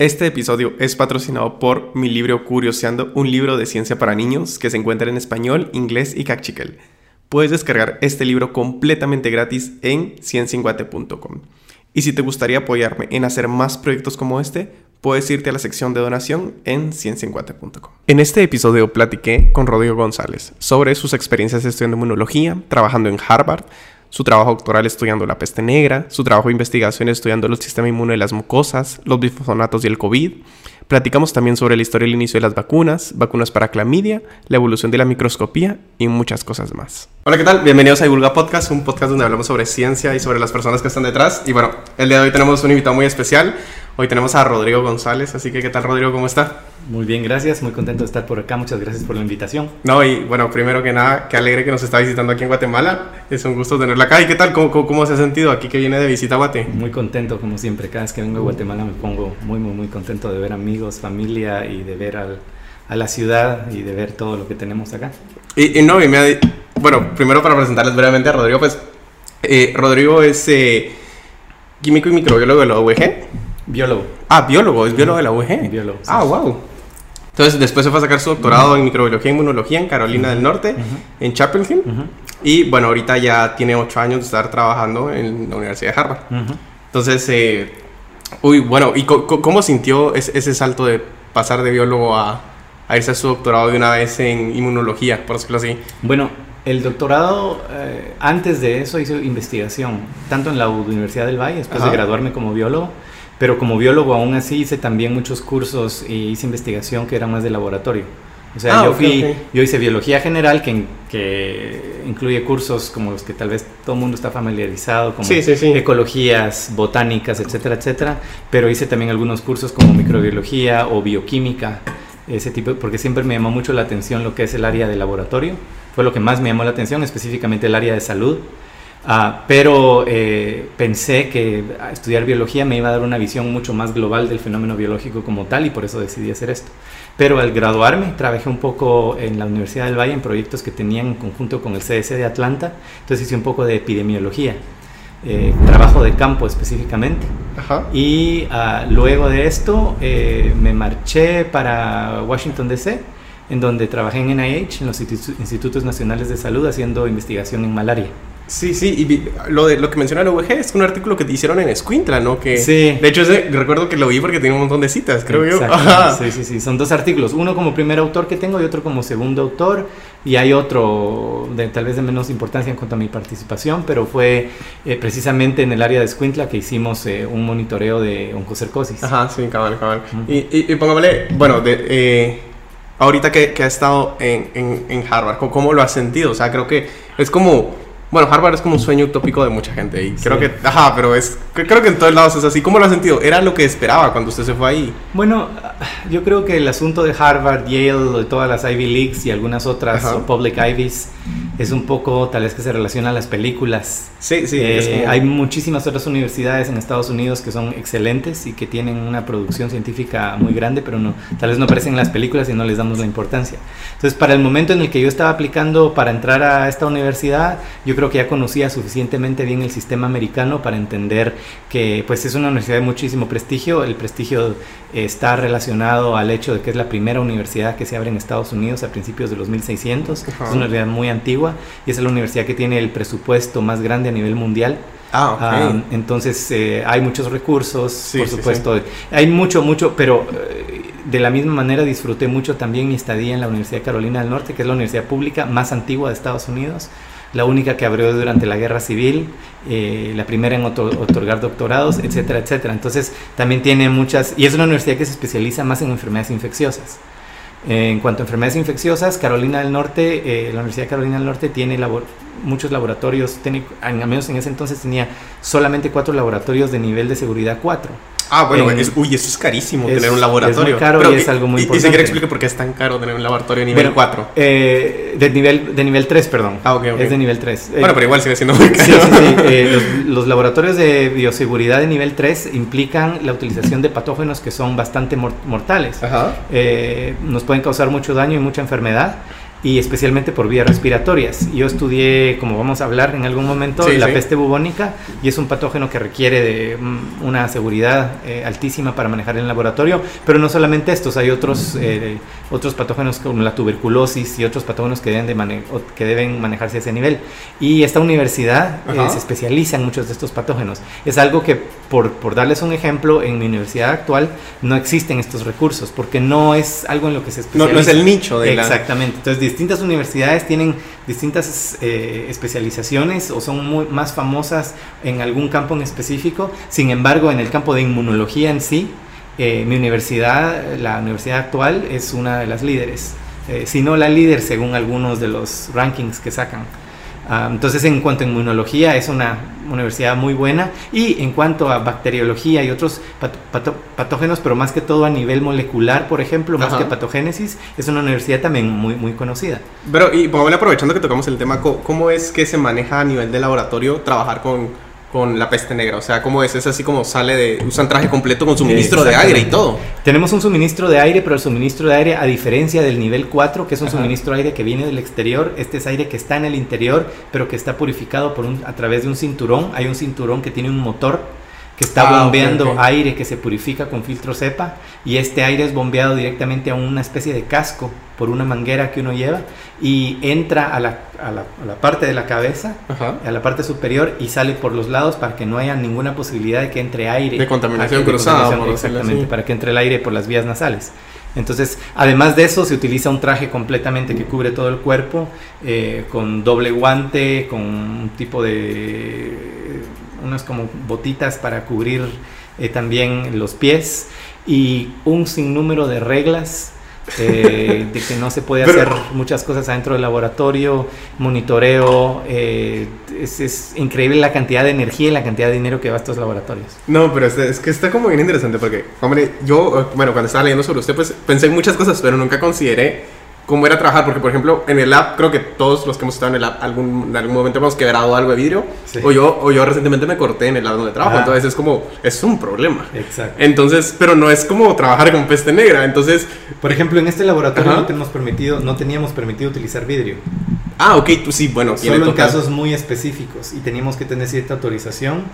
Este episodio es patrocinado por mi libro Curioseando, un libro de ciencia para niños que se encuentra en español, inglés y cachiquel. Puedes descargar este libro completamente gratis en ciencienguate.com. Y si te gustaría apoyarme en hacer más proyectos como este, puedes irte a la sección de donación en ciencienguate.com. En este episodio platiqué con Rodrigo González sobre sus experiencias estudiando inmunología, trabajando en Harvard, su trabajo doctoral estudiando la peste negra, su trabajo de investigación estudiando el sistema inmune de las mucosas, los bifosonatos y el COVID. Platicamos también sobre la historia del inicio de las vacunas, vacunas para clamidia, la evolución de la microscopía y muchas cosas más. Hola, ¿qué tal? Bienvenidos a Divulga Podcast, un podcast donde hablamos sobre ciencia y sobre las personas que están detrás. Y bueno, el día de hoy tenemos un invitado muy especial. Hoy tenemos a Rodrigo González, así que ¿qué tal Rodrigo? ¿Cómo está? Muy bien, gracias, muy contento de estar por acá, muchas gracias por la invitación. No, y bueno, primero que nada, qué alegre que nos está visitando aquí en Guatemala, es un gusto tenerla acá. ¿Y qué tal? ¿Cómo, cómo, se ha sentido aquí que viene de visita a Guate? Muy contento, como siempre, cada vez que vengo a Guatemala me pongo muy, muy, muy contento de ver amigos, familia y de ver al, a la ciudad y de ver todo lo que tenemos acá. Y, no, y me ha, bueno, primero para presentarles brevemente a Rodrigo, pues eh, Rodrigo es eh, químico y microbiólogo de la UEG. Biólogo. Ah, biólogo, es biólogo de la UG. Biólogo. Ah, wow. Entonces, después se fue a sacar su doctorado en microbiología e inmunología en Carolina del Norte, en Chapel Hill. Y bueno, ahorita ya tiene ocho años de estar trabajando en la Universidad de Harvard. Entonces, eh, uy, bueno, ¿y cómo sintió ese, salto de pasar de biólogo a, irse a su doctorado de una vez en inmunología, por decirlo así? Bueno, el doctorado, eh, antes de eso hice investigación, tanto en la Universidad del Valle, después de graduarme como biólogo, pero como biólogo aún así hice también muchos cursos y hice investigación que era más de laboratorio. O sea, ah, yo, fui, yo hice biología general, que, que, incluye cursos como los que tal vez todo el mundo está familiarizado, como ecologías, botánicas, etcétera, etcétera. Pero hice también algunos cursos como microbiología o bioquímica, ese tipo, porque siempre me llamó mucho la atención lo que es el área de laboratorio. Fue lo que más me llamó la atención, específicamente el área de salud. Ah, pero eh, pensé que estudiar biología me iba a dar una visión mucho más global del fenómeno biológico como tal y por eso decidí hacer esto. Pero al graduarme trabajé un poco en la Universidad del Valle en proyectos que tenían en conjunto con el CDC de Atlanta, entonces hice un poco de epidemiología, eh, trabajo de campo específicamente. Y ah, luego de esto eh, me marché para Washington DC, en donde trabajé en NIH, en los Institutos Nacionales de Salud, haciendo investigación en malaria. Sí, sí, y lo, de, lo que menciona el OVG es un artículo que te hicieron en Escuintla, ¿no? Que, sí. De hecho, recuerdo que lo vi porque tiene un montón de citas, creo yo. Sí, sí, sí, son dos artículos, uno como primer autor que tengo y otro como segundo autor, y hay otro de, tal vez de menos importancia en cuanto a mi participación, pero fue eh, precisamente en el área de Escuintla que hicimos eh, un monitoreo de oncocercosis. Ajá, sí, cabal, cabal. Y, y, póngale, bueno, de, eh, ahorita que, que ha estado en, en, en Harvard, ¿cómo lo has sentido? O sea, creo que es como bueno, Harvard es como un sueño utópico de mucha gente y creo que, ajá, pero es, creo que en todos lados es así. ¿Cómo lo ha sentido? ¿Era lo que esperaba cuando usted se fue ahí? Bueno, yo creo que el asunto de Harvard, Yale, de todas las Ivy Leagues y algunas otras Public Ivies es un poco tal vez que se relaciona a las películas. Sí, sí. Eh, hay muchísimas otras universidades en Estados Unidos que son excelentes y que tienen una producción científica muy grande, pero no, tal vez no aparecen en las películas y no les damos la importancia. Entonces, para el momento en el que yo estaba aplicando para entrar a esta universidad, yo creo que ya conocía suficientemente bien el sistema americano para entender que pues es una universidad de muchísimo prestigio. El prestigio está relacionado al hecho de que es la primera universidad que se abre en Estados Unidos a principios de los 1600. Es una universidad muy antigua y es la universidad que tiene el presupuesto más grande a nivel mundial. Ah, ah entonces eh, hay muchos recursos, por supuesto. Hay mucho, mucho, pero eh, de la misma manera disfruté mucho también mi estadía en la Universidad de Carolina del Norte, que es la universidad pública más antigua de Estados Unidos, la única que abrió durante la Guerra Civil, eh, la primera en otorgar doctorados, etcétera, etcétera. Entonces también tiene muchas, y es una universidad que se especializa más en enfermedades infecciosas. En cuanto a enfermedades infecciosas, Carolina del Norte, eh, la Universidad de Carolina del Norte tiene muchos laboratorios, al menos en ese entonces tenía solamente cuatro laboratorios de nivel de seguridad 4. Ah, bueno, uy, eso es carísimo tener un laboratorio. Es muy caro y es algo muy importante. Y si quiere explicar por qué es tan caro tener un laboratorio de nivel 4. Eh, de, nivel, de nivel 3, perdón. Ah, ok, ok. Es de nivel 3. Bueno, pero igual sigue siendo muy caro. Sí, sí, sí. Eh, los, laboratorios de bioseguridad de nivel 3 implican la utilización de patógenos que son bastante mortales. Ajá. Eh, nos pueden causar mucho daño y mucha enfermedad y especialmente por vías respiratorias. Yo estudié, como vamos a hablar en algún momento, la peste bubónica y es un patógeno que requiere de mm, una seguridad eh, altísima para manejar en el laboratorio, pero no solamente estos, hay otros, eh, otros patógenos como la tuberculosis y otros patógenos que deben, de que deben manejarse a ese nivel. Y esta universidad eh, se especializa en muchos de estos patógenos. Es algo que, por, por darles un ejemplo, en mi universidad actual no existen estos recursos porque no es algo en lo que se especializa. No, no es el nicho de Exactamente. Entonces, distintas universidades tienen distintas eh, especializaciones o son muy, más famosas en algún campo en específico. Sin embargo, en el campo de inmunología en sí, eh, mi universidad, la universidad actual, es una de las líderes. Eh, si no la líder según algunos de los rankings que sacan. Ah, entonces, en cuanto a inmunología, es una universidad muy buena. Y en cuanto a bacteriología y otros patógenos, pero más que todo a nivel molecular, por ejemplo, más que patogénesis, es una universidad también muy, muy conocida. Pero, y aprovechando que tocamos el tema, ¿cómo es que se maneja a nivel de laboratorio trabajar con con la peste negra? O sea, ¿cómo es? Es así como sale de... Usan traje completo con suministro de aire y todo. Tenemos un suministro de aire, pero el suministro de aire, a diferencia del nivel 4, que es un suministro de aire que viene del exterior, este es aire que está en el interior, pero que está purificado por un, a través de un cinturón. Hay un cinturón que tiene un motor que está ah, bombeando aire que se purifica con filtro cepa y este aire es bombeado directamente a una especie de casco por una manguera que uno lleva y entra a la, a la, a la parte de la cabeza, a la parte superior y sale por los lados para que no haya ninguna posibilidad de que entre aire. De contaminación cruzada. exactamente, para que entre el aire por las vías nasales. Entonces, además de eso, se utiliza un traje completamente que cubre todo el cuerpo, eh, con doble guante, con un tipo de unas como botitas para cubrir eh, también los pies y un sinnúmero de reglas eh, de que no se puede hacer muchas cosas adentro del laboratorio, monitoreo, eh, es, increíble la cantidad de energía y la cantidad de dinero que va a estos laboratorios. No, pero es, es, que está como bien interesante porque, hombre, yo, bueno, cuando estaba leyendo sobre usted, pues pensé en muchas cosas, pero nunca consideré cómo era trabajar, porque por ejemplo en el lab creo que todos los que hemos estado en el lab algún, en algún momento hemos quebrado algo de vidrio o yo o yo recientemente me corté en el lab donde trabajo, entonces es como es un problema. Exacto. Entonces, pero no es como trabajar con peste negra, entonces, por ejemplo, en este laboratorio no tenemos permitido no teníamos permitido utilizar vidrio. Ah, ok, tú sí, bueno, solo en casos muy específicos y teníamos que tener cierta autorización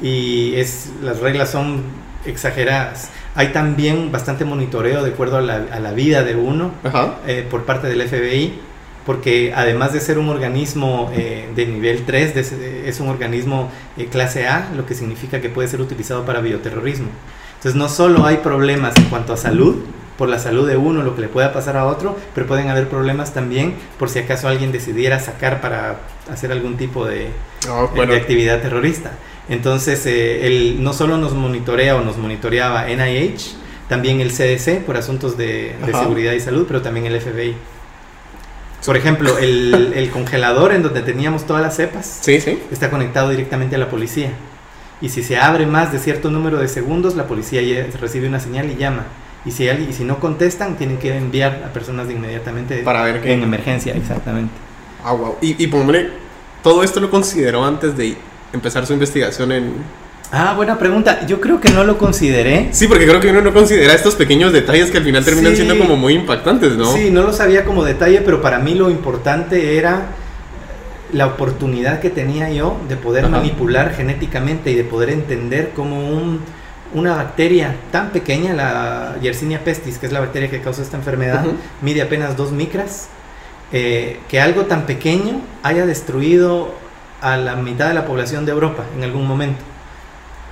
y es las reglas son exageradas. Hay también bastante monitoreo de acuerdo a la, vida de uno eh, por parte del FBI, porque además de ser un organismo eh, de nivel 3, es un organismo eh, clase A, lo que significa que puede ser utilizado para bioterrorismo. Entonces no solo hay problemas en cuanto a salud, por la salud de uno, lo que le pueda pasar a otro, pero pueden haber problemas también por si acaso alguien decidiera sacar para hacer algún tipo de, ah, de actividad terrorista. Entonces, eh, él no solo nos monitorea o nos monitoreaba NIH, también el CDC por asuntos de, seguridad y salud, pero también el FBI. Por ejemplo, el, congelador en donde teníamos todas las cepas sí, sí. está conectado directamente a la policía. Y si se abre más de cierto número de segundos, la policía recibe una señal y llama. Y si, alguien, y si no contestan, tienen que enviar a personas de inmediatamente Para ver en emergencia, exactamente. Ah, wow. Y, y todo esto lo consideró antes de empezar su investigación en... Ah, buena pregunta. Yo creo que no lo consideré. Sí, porque creo que uno no considera estos pequeños detalles que al final terminan siendo como muy impactantes, ¿no? Sí, no lo sabía como detalle, pero para mí lo importante era la oportunidad que tenía yo de poder manipular genéticamente y de poder entender cómo un, una bacteria tan pequeña, la Yersinia pestis, que es la bacteria que causa esta enfermedad, mide apenas dos micras, eh, que algo tan pequeño haya destruido a la mitad de la población de Europa en algún momento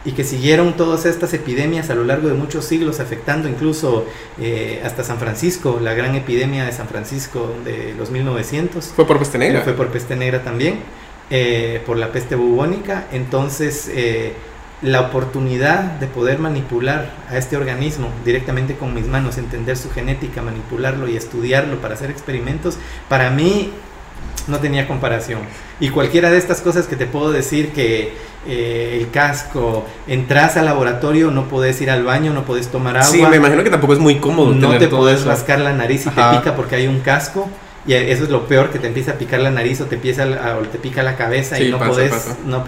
y que siguieron todas estas epidemias a lo largo de muchos siglos, afectando incluso eh, hasta San Francisco, la gran epidemia de San Francisco de los 1900. ¿Fue por peste negra? Fue por peste negra también, eh, por la peste bubónica. Entonces, eh, la oportunidad de poder manipular a este organismo directamente con mis manos, entender su genética, manipularlo y estudiarlo para hacer experimentos, para mí no tenía comparación. Y cualquiera de estas cosas que te puedo decir que eh, el casco, entras al laboratorio, no puedes ir al baño, no puedes tomar agua. Sí, me imagino que tampoco es muy cómodo. No te puedes rascar la nariz y te pica porque hay un casco. Y eso es lo peor, que te empieza a picar la nariz o te, empieza o te pica la cabeza y no, puedes, no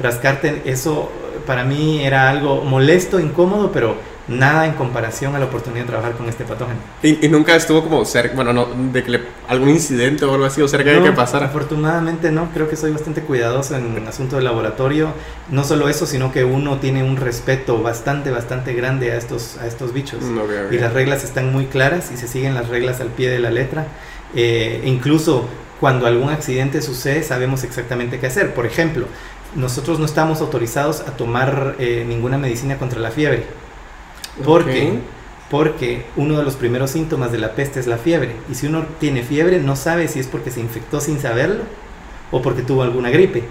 rascarte. Eso para mí era algo molesto, incómodo, pero nada en comparación a la oportunidad de trabajar con este patógeno. ¿Y, nunca estuvo como cerca, bueno, no, de que algún incidente o algo así o cerca de que pasara? Afortunadamente no, creo que soy bastante cuidadoso en el asunto del laboratorio. No solo eso, sino que uno tiene un respeto bastante, bastante grande a estos, a estos bichos. Y las reglas están muy claras y se siguen las reglas al pie de la letra. Eh, incluso cuando algún accidente sucede sabemos exactamente qué hacer. Por ejemplo, nosotros no estamos autorizados a tomar eh, ninguna medicina contra la fiebre. Porque, porque uno de los primeros síntomas de la peste es la fiebre. Y si uno tiene fiebre, no sabe si es porque se infectó sin saberlo o porque tuvo alguna gripe.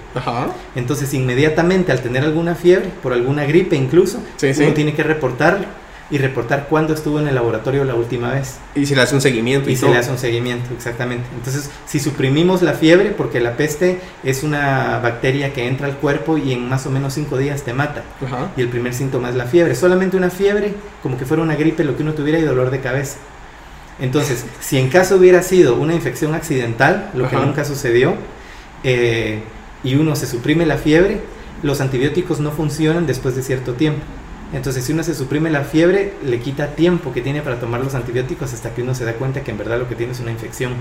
Entonces, inmediatamente al tener alguna fiebre, por alguna gripe incluso, uno tiene que reportarlo y reportar cuándo estuvo en el laboratorio la última vez. Y se le hace un seguimiento. Y, se le hace un seguimiento, exactamente. Entonces, si suprimimos la fiebre, porque la peste es una bacteria que entra al cuerpo y en más o menos cinco días te mata. Y el primer síntoma es la fiebre. Solamente una fiebre, como que fuera una gripe, lo que uno tuviera y dolor de cabeza. Entonces, si en caso hubiera sido una infección accidental, lo que nunca sucedió, eh, y uno se suprime la fiebre, los antibióticos no funcionan después de cierto tiempo. Entonces, si uno se suprime la fiebre, le quita tiempo que tiene para tomar los antibióticos hasta que uno se da cuenta que en verdad lo que tiene es una infección.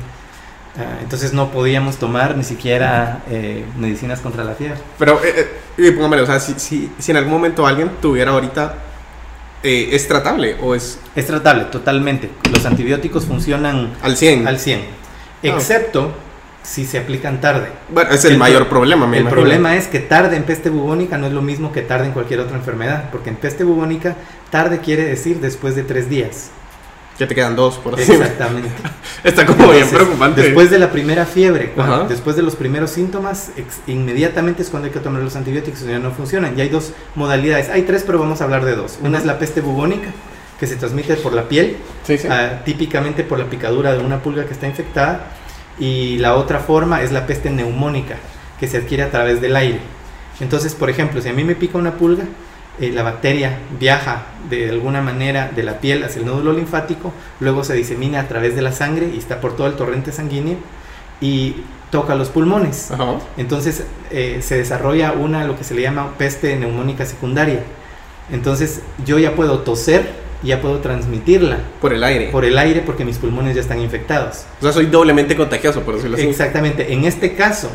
Ah, entonces no podíamos tomar ni siquiera eh, medicinas contra la fiebre. Pero, eh, eh póngame, o sea, si, si, si, en algún momento alguien tuviera ahorita, eh, ¿es tratable o es...? Es tratable, totalmente. Los antibióticos funcionan... Al 100. Al 100. Excepto si se aplican tarde. Bueno, es el, mayor problema, El problema es que tarde en peste bubónica no es lo mismo que tarde en cualquier otra enfermedad, porque en peste bubónica tarde quiere decir después de tres días. Ya te quedan dos, por así Exactamente. Está como bien preocupante. Después de la primera fiebre, después de los primeros síntomas, inmediatamente es cuando hay que tomar los antibióticos, ya no funcionan. Y hay dos modalidades. Hay tres, pero vamos a hablar de dos. Una es la peste bubónica, que se transmite por la piel, ah, típicamente por la picadura de una pulga que está infectada y la otra forma es la peste neumónica, que se adquiere a través del aire. Entonces, por ejemplo, si a mí me pica una pulga, eh, la bacteria viaja de alguna manera de la piel hacia el nódulo linfático, luego se disemina a través de la sangre y está por todo el torrente sanguíneo y toca los pulmones. Entonces eh, se desarrolla una, lo que se le llama peste neumónica secundaria. Entonces yo ya puedo toser ya puedo transmitirla. Por el aire. Por el aire porque mis pulmones ya están infectados. O sea, soy doblemente contagioso, por decirlo así. Exactamente. En este caso,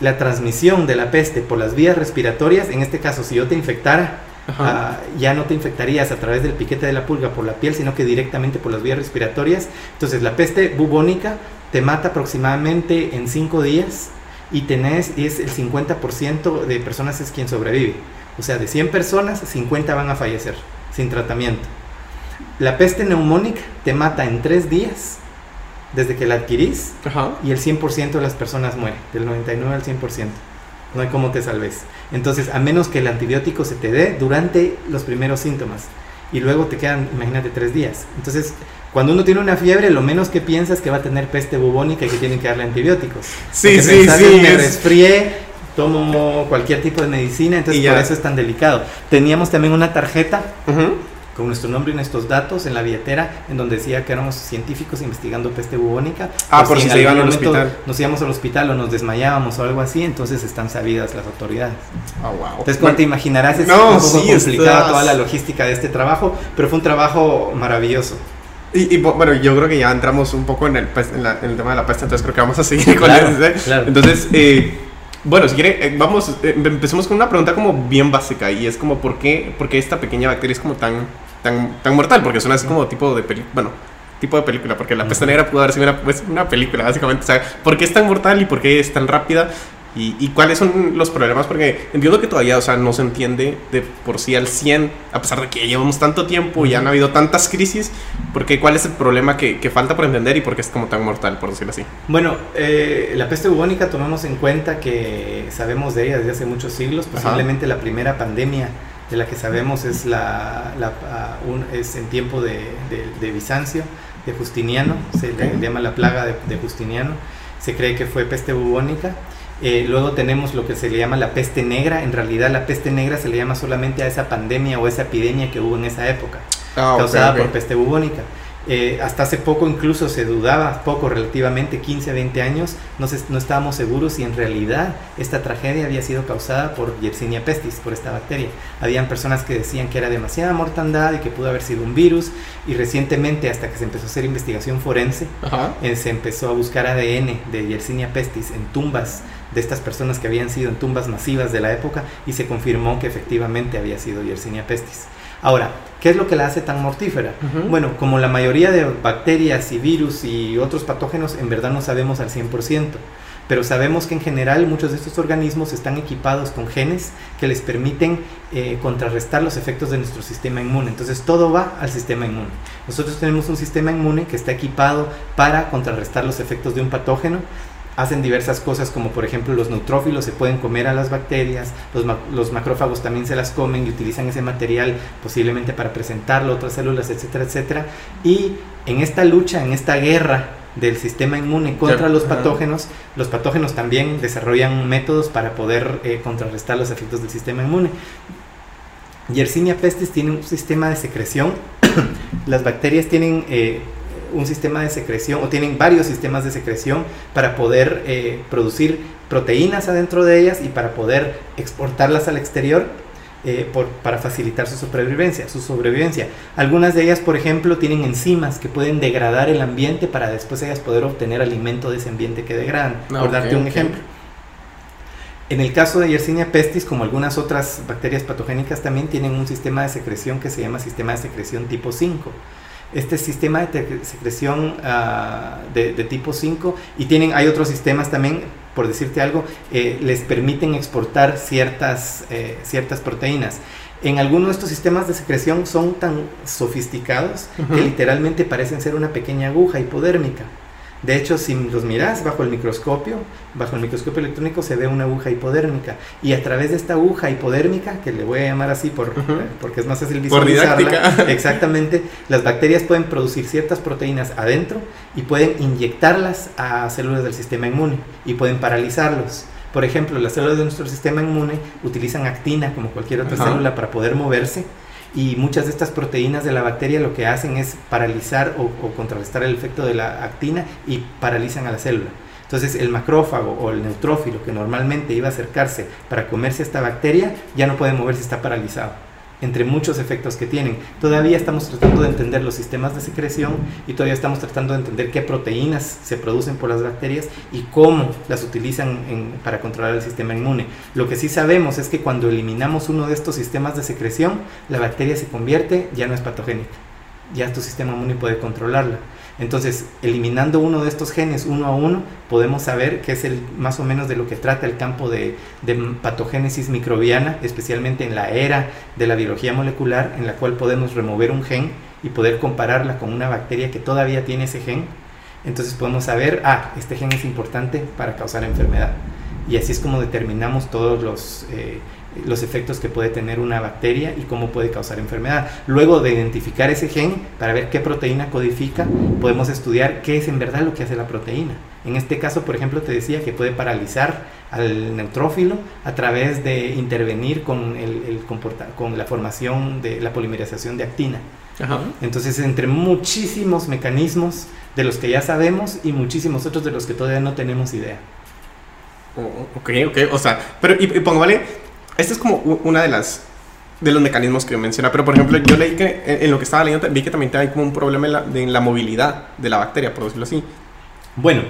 la transmisión de la peste por las vías respiratorias, en este caso, si yo te infectara, ah, ya no te infectarías a través del piquete de la pulga por la piel, sino que directamente por las vías respiratorias. Entonces, la peste bubónica te mata aproximadamente en 5 días y tenés, es el 50% de personas es quien sobrevive. O sea, de 100 personas, 50 van a fallecer sin tratamiento. La peste neumónica te mata en tres días desde que la adquirís y el 100% de las personas mueren, del 99 al 100%. No hay cómo te salves. Entonces, a menos que el antibiótico se te dé durante los primeros síntomas y luego te quedan, imagínate, tres días. Entonces, cuando uno tiene una fiebre, lo menos que piensas es que va a tener peste bubónica y que tienen que darle antibióticos. Sí, sí, sí. Me resfrié, tomo cualquier tipo de medicina, entonces por eso es tan delicado. Teníamos también una tarjeta con nuestro nombre y nuestros datos en la billetera, en donde decía que éramos científicos investigando peste bubónica. Ah, por, si, se iban al hospital. Nos íbamos al hospital o nos desmayábamos o algo así, entonces están sabidas las autoridades. Ah, wow. Entonces, como te imaginarás, es un poco complicada toda la logística de este trabajo, pero fue un trabajo maravilloso. Y, bueno, yo creo que ya entramos un poco en el, en, el tema de la peste, entonces creo que vamos a seguir con eso. ¿eh? Entonces, eh, bueno, si quiere, eh, vamos, empecemos con una pregunta como bien básica y es como, ¿por qué, por qué esta pequeña bacteria es como tan tan, tan mortal, porque suena así como tipo de película, bueno, tipo de película, porque la peste negra pudo haber sido una, pues, una película, básicamente. O sea, ¿por qué es tan mortal y por qué es tan rápida? Y, y, cuáles son los problemas? Porque entiendo que todavía, o sea, no se entiende de por sí al 100, a pesar de que llevamos tanto tiempo y han habido tantas crisis, porque ¿cuál es el problema que, que, falta por entender y por qué es como tan mortal, por decirlo así? Bueno, eh, la peste bubónica tomamos en cuenta que sabemos de ella desde hace muchos siglos, posiblemente la primera pandemia de la que sabemos es, la, ah, es en tiempo de, Bizancio, de Justiniano, se le llama la plaga de, Justiniano, se cree que fue peste bubónica. Eh, luego tenemos lo que se le llama la peste negra, en realidad la peste negra se le llama solamente a esa pandemia o esa epidemia que hubo en esa época, ah, causada por peste bubónica. Eh, hasta hace poco incluso se dudaba, poco relativamente, 15 a 20 años, no, no estábamos seguros si en realidad esta tragedia había sido causada por Yersinia pestis, por esta bacteria. Habían personas que decían que era demasiada mortandad y que pudo haber sido un virus y recientemente hasta que se empezó a hacer investigación forense, eh, se empezó a buscar ADN de Yersinia pestis en tumbas de estas personas que habían sido en tumbas masivas de la época y se confirmó que efectivamente había sido Yersinia pestis. Ahora, ¿qué es lo que la hace tan mortífera? Bueno, como la mayoría de bacterias y virus y otros patógenos, en verdad no sabemos al 100%, pero sabemos que en general muchos de estos organismos están equipados con genes que les permiten eh, contrarrestar los efectos de nuestro sistema inmune. Entonces todo va al sistema inmune. Nosotros tenemos un sistema inmune que está equipado para contrarrestar los efectos de un patógeno hacen diversas cosas como por ejemplo los neutrófilos se pueden comer a las bacterias, los, macrófagos también se las comen y utilizan ese material posiblemente para presentarlo a otras células, etcétera, etcétera. Y en esta lucha, en esta guerra del sistema inmune contra los patógenos, los patógenos también desarrollan métodos para poder eh, contrarrestar los efectos del sistema inmune. Yersinia pestis tiene un sistema de secreción. las bacterias tienen eh, un sistema de secreción o tienen varios sistemas de secreción para poder eh, producir proteínas adentro de ellas y para poder exportarlas al exterior eh, por, para facilitar su supervivencia, su sobrevivencia. Algunas de ellas, por ejemplo, tienen enzimas que pueden degradar el ambiente para después ellas poder obtener alimento de ese ambiente que degradan. por ah, darte un ejemplo. En el caso de Yersinia pestis, como algunas otras bacterias patogénicas, también tienen un sistema de secreción que se llama sistema de secreción tipo 5 este sistema de secreción ah, de, tipo 5 y tienen, hay otros sistemas también, por decirte algo, eh, les permiten exportar ciertas, eh, ciertas proteínas. En algunos de estos sistemas de secreción son tan sofisticados que literalmente parecen ser una pequeña aguja hipodérmica. De hecho, si los miras bajo el microscopio, bajo el microscopio electrónico se ve una aguja hipodérmica. Y a través de esta aguja hipodérmica, que le voy a llamar así por, porque es más fácil visualizarla, exactamente, las bacterias pueden producir ciertas proteínas adentro y pueden inyectarlas a células del sistema inmune y pueden paralizarlos. Por ejemplo, las células de nuestro sistema inmune utilizan actina como cualquier otra célula para poder moverse y muchas de estas proteínas de la bacteria lo que hacen es paralizar o, contrarrestar el efecto de la actina y paralizan a la célula. Entonces el macrófago o el neutrófilo que normalmente iba a acercarse para comerse esta bacteria ya no puede moverse, está paralizado entre muchos efectos que tienen. Todavía estamos tratando de entender los sistemas de secreción y todavía estamos tratando de entender qué proteínas se producen por las bacterias y cómo las utilizan para controlar el sistema inmune. Lo que sí sabemos es que cuando eliminamos uno de estos sistemas de secreción, la bacteria se convierte, ya no es patogénica, ya tu sistema inmune puede controlarla. Entonces, eliminando uno de estos genes uno a uno, podemos saber qué es el más o menos de lo que trata el campo de, patogénesis microbiana, especialmente en la era de la biología molecular, en la cual podemos remover un gen y poder compararla con una bacteria que todavía tiene ese gen. Entonces podemos saber, ah, este gen es importante para causar enfermedad. Y así es como determinamos todos los... Eh, los efectos que puede tener una bacteria y cómo puede causar enfermedad. Luego de identificar ese gen, para ver qué proteína codifica, podemos estudiar qué es en verdad lo que hace la proteína. En este caso, por ejemplo, te decía que puede paralizar al neutrófilo a través de intervenir con, el, con la formación de la polimerización de actina. Entonces, entre muchísimos mecanismos de los que ya sabemos y muchísimos otros de los que todavía no tenemos idea. Oh, ok, ok, o sea, pero y, y pongo, vale, esta es como una de las de los mecanismos que menciona. Pero, por ejemplo, yo leí que en, lo que estaba leyendo vi que también hay como un problema en la, en la movilidad de la bacteria, por decirlo así. Bueno,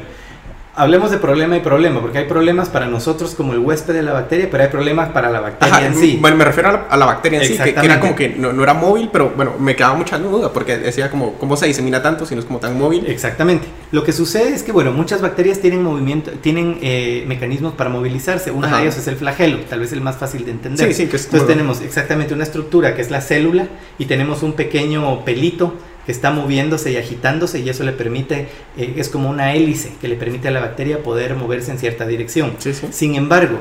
hablemos de problema y problema, porque hay problemas para nosotros como el huésped de la bacteria, pero hay problemas para la bacteria en sí. Bueno, me refiero a la, bacteria en sí, que, era como que no, era móvil, pero bueno, me quedaba mucha duda, porque decía como, ¿cómo se disemina tanto si no es como tan móvil? Exactamente. Lo que sucede es que, bueno, muchas bacterias tienen movimiento, tienen eh, mecanismos para movilizarse. Uno de ellos es el flagelo, tal vez el más fácil de entender. Sí, sí, que es Entonces tenemos exactamente una estructura que es la célula y tenemos un pequeño pelito que está moviéndose y agitándose y eso le permite, eh, es como una hélice que le permite a la bacteria poder moverse en cierta dirección. Sin embargo,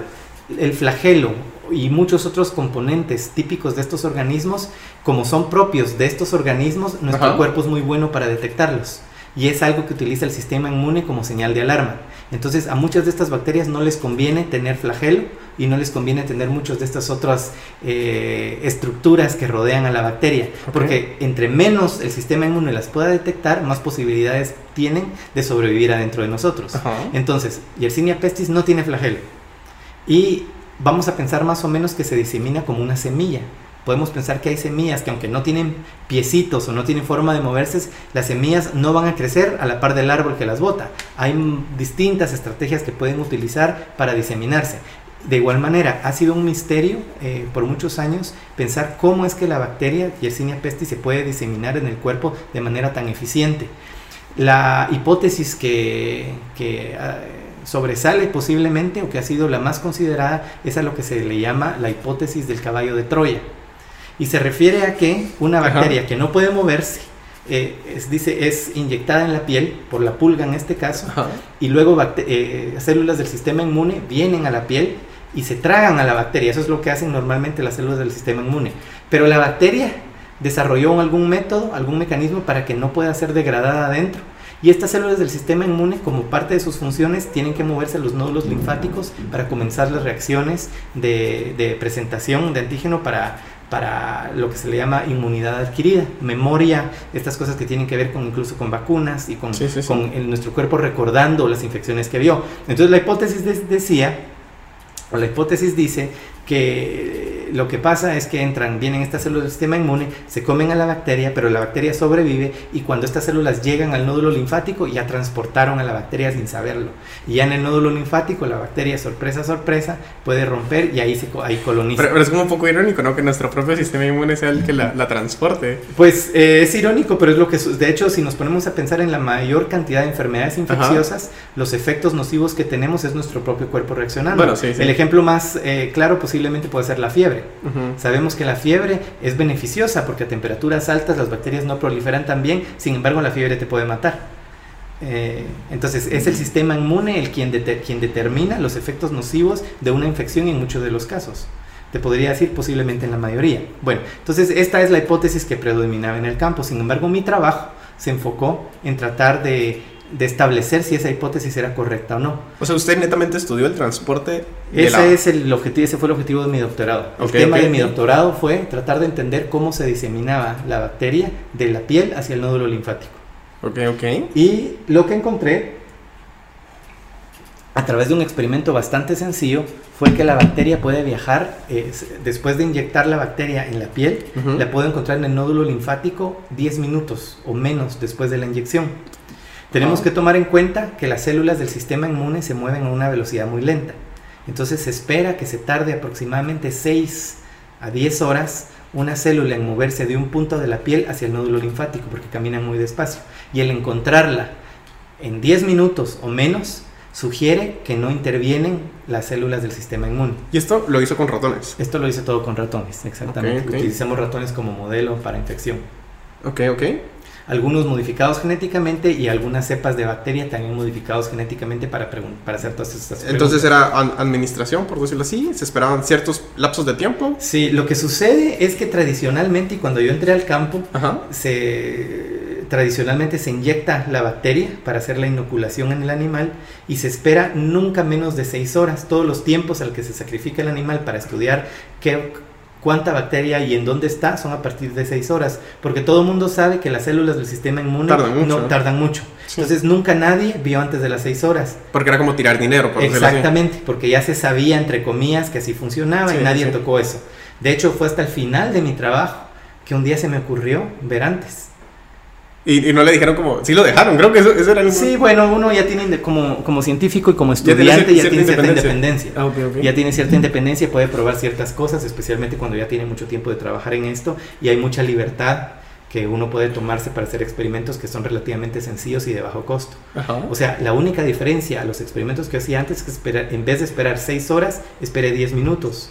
el flagelo y muchos otros componentes típicos de estos organismos, como son propios de estos organismos, nuestro cuerpo es muy bueno para detectarlos y es algo que utiliza el sistema inmune como señal de alarma. Entonces a muchas de estas bacterias no les conviene tener flagelo y no les conviene tener muchas de estas otras eh, estructuras que rodean a la bacteria, porque entre menos el sistema inmune las pueda detectar, más posibilidades tienen de sobrevivir adentro de nosotros. Entonces, Yersinia pestis no tiene flagelo y vamos a pensar más o menos que se disemina como una semilla podemos pensar que hay semillas que aunque no tienen piecitos o no tienen forma de moverse, las semillas no van a crecer a la par del árbol que las bota. Hay distintas estrategias que pueden utilizar para diseminarse. De igual manera, ha sido un misterio eh, por muchos años pensar cómo es que la bacteria Yersinia pestis se puede diseminar en el cuerpo de manera tan eficiente. La hipótesis que, ah, sobresale posiblemente o que ha sido la más considerada es a lo que se le llama la hipótesis del caballo de Troya. Y se refiere a que una bacteria que no puede moverse, eh, es, dice, es inyectada en la piel, por la pulga en este caso, y luego eh, células del sistema inmune vienen a la piel y se tragan a la bacteria. Eso es lo que hacen normalmente las células del sistema inmune. Pero la bacteria desarrolló algún método, algún mecanismo para que no pueda ser degradada adentro. Y estas células del sistema inmune, como parte de sus funciones, tienen que moverse a los nódulos linfáticos para comenzar las reacciones de, de presentación de antígeno para para lo que se le llama inmunidad adquirida, memoria, estas cosas que tienen que ver con incluso con vacunas y con, con nuestro cuerpo recordando las infecciones que vio. Entonces la hipótesis decía, o la hipótesis dice que lo que pasa es que entran, vienen estas células del sistema inmune, se comen a la bacteria, pero la bacteria sobrevive y cuando estas células llegan al nódulo linfático ya transportaron a la bacteria sin saberlo. Y ya en el nódulo linfático la bacteria, sorpresa, sorpresa, puede romper y ahí se ahí coloniza. Pero, es como un poco irónico, ¿no? Que nuestro propio sistema inmune sea el que la, transporte. Pues eh, es irónico, pero es lo que... De hecho, si nos ponemos a pensar en la mayor cantidad de enfermedades infecciosas, los efectos nocivos que tenemos es nuestro propio cuerpo reaccionando. Bueno, sí, El ejemplo más eh, claro posiblemente puede ser la fiebre. Sabemos que la fiebre es beneficiosa porque a temperaturas altas las bacterias no proliferan tan bien, sin embargo la fiebre te puede matar. Eh, entonces es el sistema inmune el quien, quien determina los efectos nocivos de una infección en muchos de los casos. Te podría decir posiblemente en la mayoría. Bueno, entonces esta es la hipótesis que predominaba en el campo. Sin embargo, mi trabajo se enfocó en tratar de de establecer si esa hipótesis era correcta o no. O sea, usted netamente estudió el transporte. Ese, es el objetivo, ese fue el objetivo de mi doctorado. el tema de mi doctorado fue tratar de entender cómo se diseminaba la bacteria de la piel hacia el nódulo linfático. Ok, ok. Y lo que encontré a través de un experimento bastante sencillo fue que la bacteria puede viajar, después de inyectar la bacteria en la piel, la puedo encontrar en el nódulo linfático 10 minutos o menos después de la inyección. Tenemos que tomar en cuenta que las células del sistema inmune se mueven a una velocidad muy lenta. Entonces se espera que se tarde aproximadamente 6 a 10 horas una célula en moverse de un punto de la piel hacia el nódulo linfático porque camina muy despacio. Y el encontrarla en 10 minutos o menos sugiere que no intervienen las células del sistema inmune. ¿Y esto lo hizo con ratones? Esto lo hizo todo con ratones, exactamente. Utilizamos ratones como modelo para infección. Ok, ok algunos modificados genéticamente y algunas cepas de bacteria también modificados genéticamente para, para hacer todas estas preguntas. Entonces era administración, por decirlo así, se esperaban ciertos lapsos de tiempo. Sí, lo que sucede es que tradicionalmente, y cuando yo entré al campo, se tradicionalmente se inyecta la bacteria para hacer la inoculación en el animal y se espera nunca menos de seis horas, todos los tiempos al que se sacrifica el animal para estudiar qué, cuánta bacteria y en dónde está son a partir de 6 horas, porque todo el mundo sabe que las células del sistema inmune no tardan mucho. Entonces nunca nadie vio antes de las 6 horas. Porque era como tirar dinero. Por Exactamente, porque ya se sabía entre comillas que así funcionaba y nadie tocó eso. De hecho fue hasta el final de mi trabajo que un día se me ocurrió ver antes. Y, no le dijeron como, sí lo dejaron, creo que eso, era el... Sí, bueno, uno ya tiene, como, como científico y como estudiante, ya tiene, cierta independencia. Ah, ya tiene cierta independencia, puede probar ciertas cosas, especialmente cuando ya tiene mucho tiempo de trabajar en esto y hay mucha libertad que uno puede tomarse para hacer experimentos que son relativamente sencillos y de bajo costo. O sea, la única diferencia a los experimentos que hacía antes es que en vez de esperar 6 horas, esperé 10 minutos.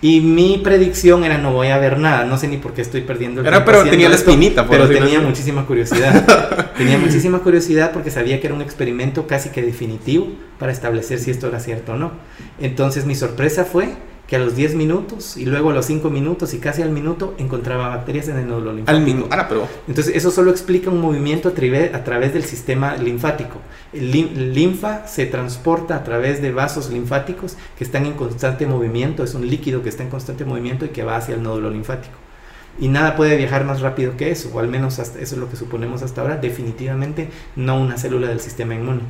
Y mi predicción era no voy a ver nada, no sé ni por qué estoy perdiendo el era, Pero tenía la espinita, pero tenía muchísima curiosidad. tenía muchísima curiosidad porque sabía que era un experimento casi que definitivo para establecer si esto era cierto o no. Entonces mi sorpresa fue que a los 10 minutos y luego a los 5 minutos y casi al minuto encontraba bacterias en el nódulo linfático. Al minuto, ahora pero... Entonces eso solo explica un movimiento a, trive- a través del sistema linfático. El lim- linfa se transporta a través de vasos linfáticos que están en constante movimiento, es un líquido que está en constante movimiento y que va hacia el nódulo linfático. Y nada puede viajar más rápido que eso, o al menos hasta, eso es lo que suponemos hasta ahora, definitivamente no una célula del sistema inmune.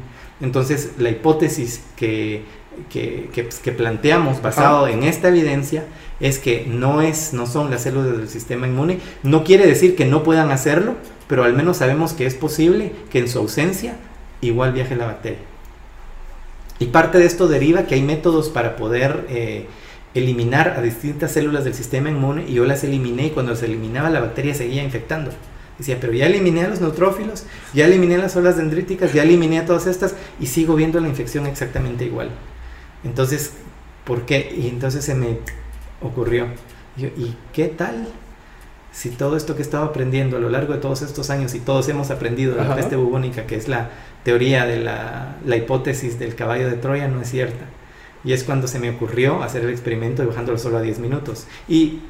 Entonces la hipótesis que, que, que- que planteamos basado en esta evidencia es que no, es, no son las células del sistema inmune. No quiere decir que no puedan hacerlo, pero al menos sabemos que es posible que en su ausencia igual viaje la bacteria. Y parte de esto deriva que hay métodos para poder eh, eliminar a distintas células del sistema inmune y yo las eliminé y cuando las eliminaba la bacteria seguía infectando. Decía, pero ya eliminé a los neutrófilos, ya eliminé las olas dendríticas, ya eliminé a todas estas y sigo viendo la infección exactamente igual. Entonces, ¿por qué? Y entonces se me ocurrió, y, yo, ¿y qué tal si todo esto que estaba aprendiendo a lo largo de todos estos años y todos hemos aprendido de la peste bubónica, que es la teoría de la, la hipótesis del caballo de Troya, no es cierta? Y es cuando se me ocurrió hacer el experimento y bajándolo solo a 10 minutos. Y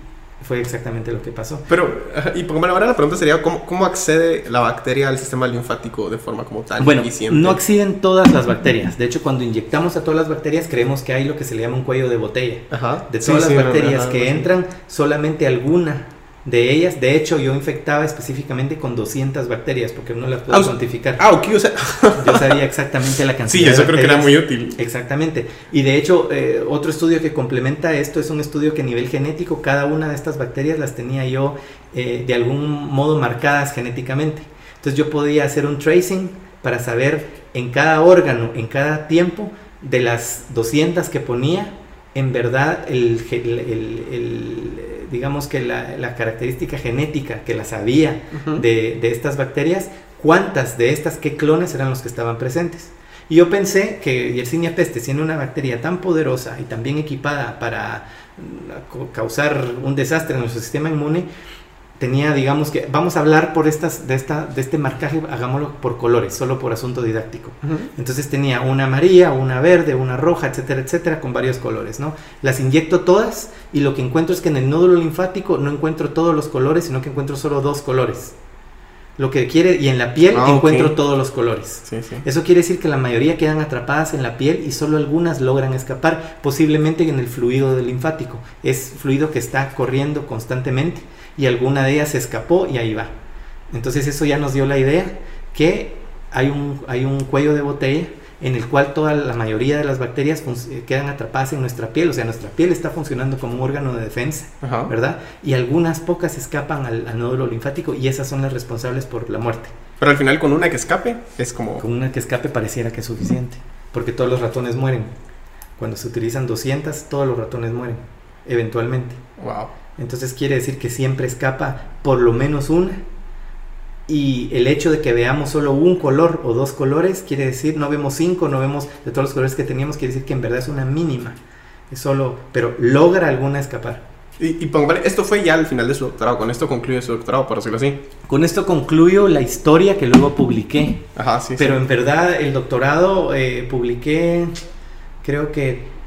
fue exactamente lo que pasó. Pero, y bueno, ahora la pregunta sería, ¿cómo, ¿cómo accede la bacteria al sistema linfático de forma como tan Bueno, eficiente? no acceden todas las bacterias. De hecho, cuando inyectamos a todas las bacterias, creemos que hay lo que se le llama un cuello de botella. Ajá. De Sí, todas sí, las no, bacterias que entran, solamente alguna de ellas. De hecho, yo infectaba específicamente con 200 bacterias porque no las puedo Ah, cuantificar. Ah, ok, o sea... Yo sabía exactamente la cantidad sí, eso de creo que era muy útil. Exactamente. Y de hecho, eh, otro estudio que complementa esto es un estudio que a nivel genético, cada una de estas bacterias las tenía yo eh, de algún modo marcadas genéticamente. Entonces yo podía hacer un tracing para saber en cada órgano, en cada tiempo, de las 200 que ponía, en verdad, el, ge- el- el- el, digamos que la, la característica genética que la sabía Ujú. de, de estas bacterias, cuántas de estas, qué clones eran los que estaban presentes. Y yo pensé que Yersinia pestis, siendo una bacteria tan poderosa y tan bien equipada para mm, causar un desastre en nuestro sistema inmune, tenía, digamos que, vamos a hablar por estas, de, esta, de este marcaje, hagámoslo por colores, solo por asunto didáctico. Entonces tenía una amarilla, una verde, una roja, etcétera, etcétera, con varios colores, ¿no? Las inyecto todas y lo que encuentro es que en el nódulo linfático no encuentro todos los colores, sino que encuentro solo dos colores. Lo que quiere, y en la piel Ah, encuentro todos los colores. Sí, sí. Eso quiere decir que la mayoría quedan atrapadas en la piel y solo algunas logran escapar, posiblemente en el fluido del linfático. Es fluido que está corriendo constantemente y alguna de ellas se escapó y ahí va. Entonces eso ya nos dio la idea que hay un, hay un cuello de botella en el cual toda la mayoría de las bacterias eh, quedan atrapadas en nuestra piel, o sea, nuestra piel está funcionando como un órgano de defensa. Ajá. ¿verdad? Y algunas pocas escapan al, al nódulo linfático y esas son las responsables por la muerte. Pero al final con una que escape es como... Con una que escape pareciera que es suficiente, porque todos los ratones mueren. Cuando se utilizan 200, todos los ratones mueren, eventualmente. Wow. Entonces quiere decir que siempre escapa por lo menos una. Y el hecho de que veamos solo un color o dos colores, quiere decir, no vemos cinco, no vemos de todos los colores que teníamos, quiere decir que en verdad es una mínima. Es solo, pero logra alguna escapar. Y, y esto fue ya al final de su doctorado. Con esto concluye su doctorado, por decirlo así. Con esto concluyo la historia que luego publiqué. Ajá, sí. Pero sí. en verdad el doctorado eh, publiqué, creo que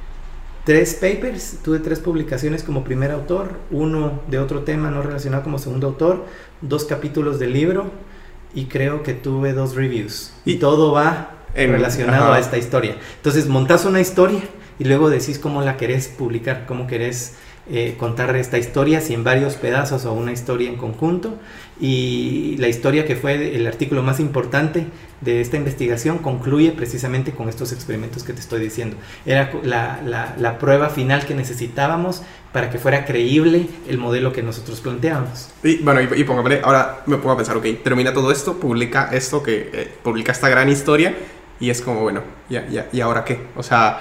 tres papers, tuve tres publicaciones como primer autor, uno de otro tema no relacionado como segundo autor, dos capítulos del libro y creo que tuve dos reviews. Y, todo va En- relacionado ajá. a esta historia. Entonces montas una historia y luego decís cómo la querés publicar, cómo querés eh, contar esta historia, si en varios pedazos o una historia en conjunto. Y la historia que fue el artículo más importante de esta investigación concluye precisamente con estos experimentos que te estoy diciendo. Era la, la- la prueba final que necesitábamos para que fuera creíble el modelo que nosotros planteábamos. Y bueno, y, y pongo, vale, ahora me pongo a pensar, ok, termina todo esto, publica esto, que eh, publica esta gran historia. Y es como, bueno, ya, ya, ¿y ahora qué? O sea,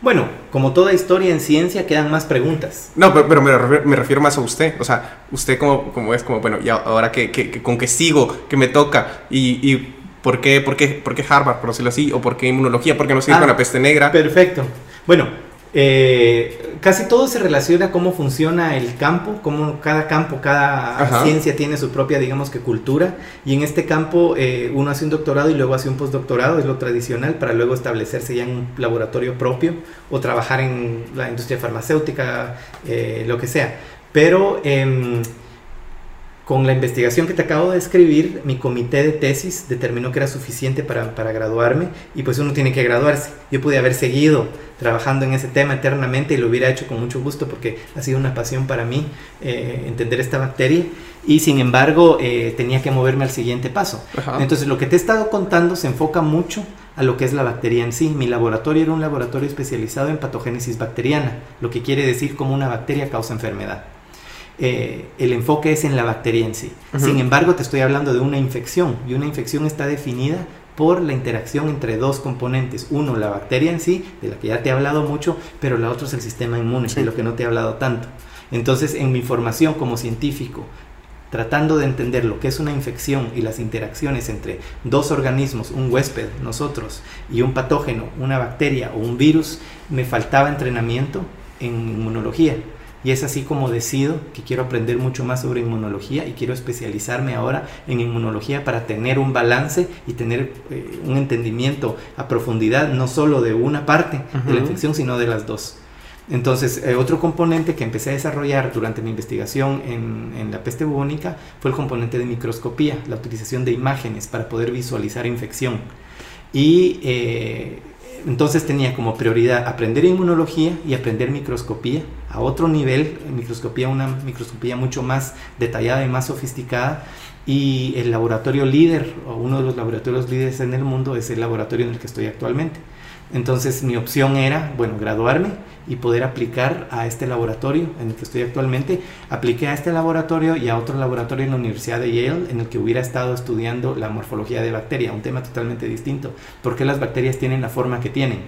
Bueno, como toda historia en ciencia quedan más preguntas. No, pero, pero me, refiero, me refiero más a usted. O sea, usted como, como es como, bueno, y ahora que, que, con qué sigo, que me toca, y, y por, qué, por, qué, por qué Harvard, por decirlo así, o por qué inmunología, por qué no sigue Ah, con la peste negra. Perfecto. Bueno, Eh, casi todo se relaciona a cómo funciona el campo, cómo cada campo, cada ciencia tiene su propia, digamos que cultura, y en este campo eh, uno hace un doctorado y luego hace un postdoctorado, es lo tradicional, para luego establecerse ya en un laboratorio propio o trabajar en la industria farmacéutica, eh, lo que sea. Pero em, con la investigación que te acabo de escribir, mi comité de tesis determinó que era suficiente para, para, graduarme y pues uno tiene que graduarse. Yo pude haber seguido trabajando en ese tema eternamente y lo hubiera hecho con mucho gusto porque ha sido una pasión para mí eh, entender esta bacteria y sin embargo eh, tenía que moverme al siguiente paso. Entonces lo que te he estado contando se enfoca mucho a lo que es la bacteria en sí. Mi laboratorio era un laboratorio especializado en patogénesis bacteriana, lo que quiere decir cómo una bacteria causa enfermedad. Eh, el enfoque es en la bacteria en sí. Sin embargo, te estoy hablando de una infección y una infección está definida por la interacción entre dos componentes. Uno, la bacteria en sí, de la que ya te he hablado mucho, pero la otra es el sistema inmune, de lo que no te he hablado tanto. Entonces, en mi formación como científico, tratando de entender lo que es una infección y las interacciones entre dos organismos, un huésped, nosotros, y un patógeno, una bacteria o un virus, me faltaba entrenamiento en inmunología. Y es así como decido que quiero aprender mucho más sobre inmunología y quiero especializarme ahora en inmunología para tener un balance y tener eh, un entendimiento a profundidad no solo de una parte de la infección, sino de las dos. Entonces, eh, otro componente que empecé a desarrollar durante mi investigación en, la peste bubónica fue el componente de microscopía, la utilización de imágenes para poder visualizar infección. Y eh, entonces tenía como prioridad aprender inmunología y aprender microscopía a otro nivel, microscopía, una microscopía mucho más detallada y más sofisticada. Y el laboratorio líder, o uno de los laboratorios líderes en el mundo, es el laboratorio en el que estoy actualmente. Entonces mi opción era, bueno, graduarme y poder aplicar a este laboratorio en el que estoy actualmente. Apliqué a este laboratorio y a otro laboratorio en la Universidad de Yale en el que hubiera estado estudiando la morfología de bacteria, un tema totalmente distinto. ¿Por qué las bacterias tienen la forma que tienen?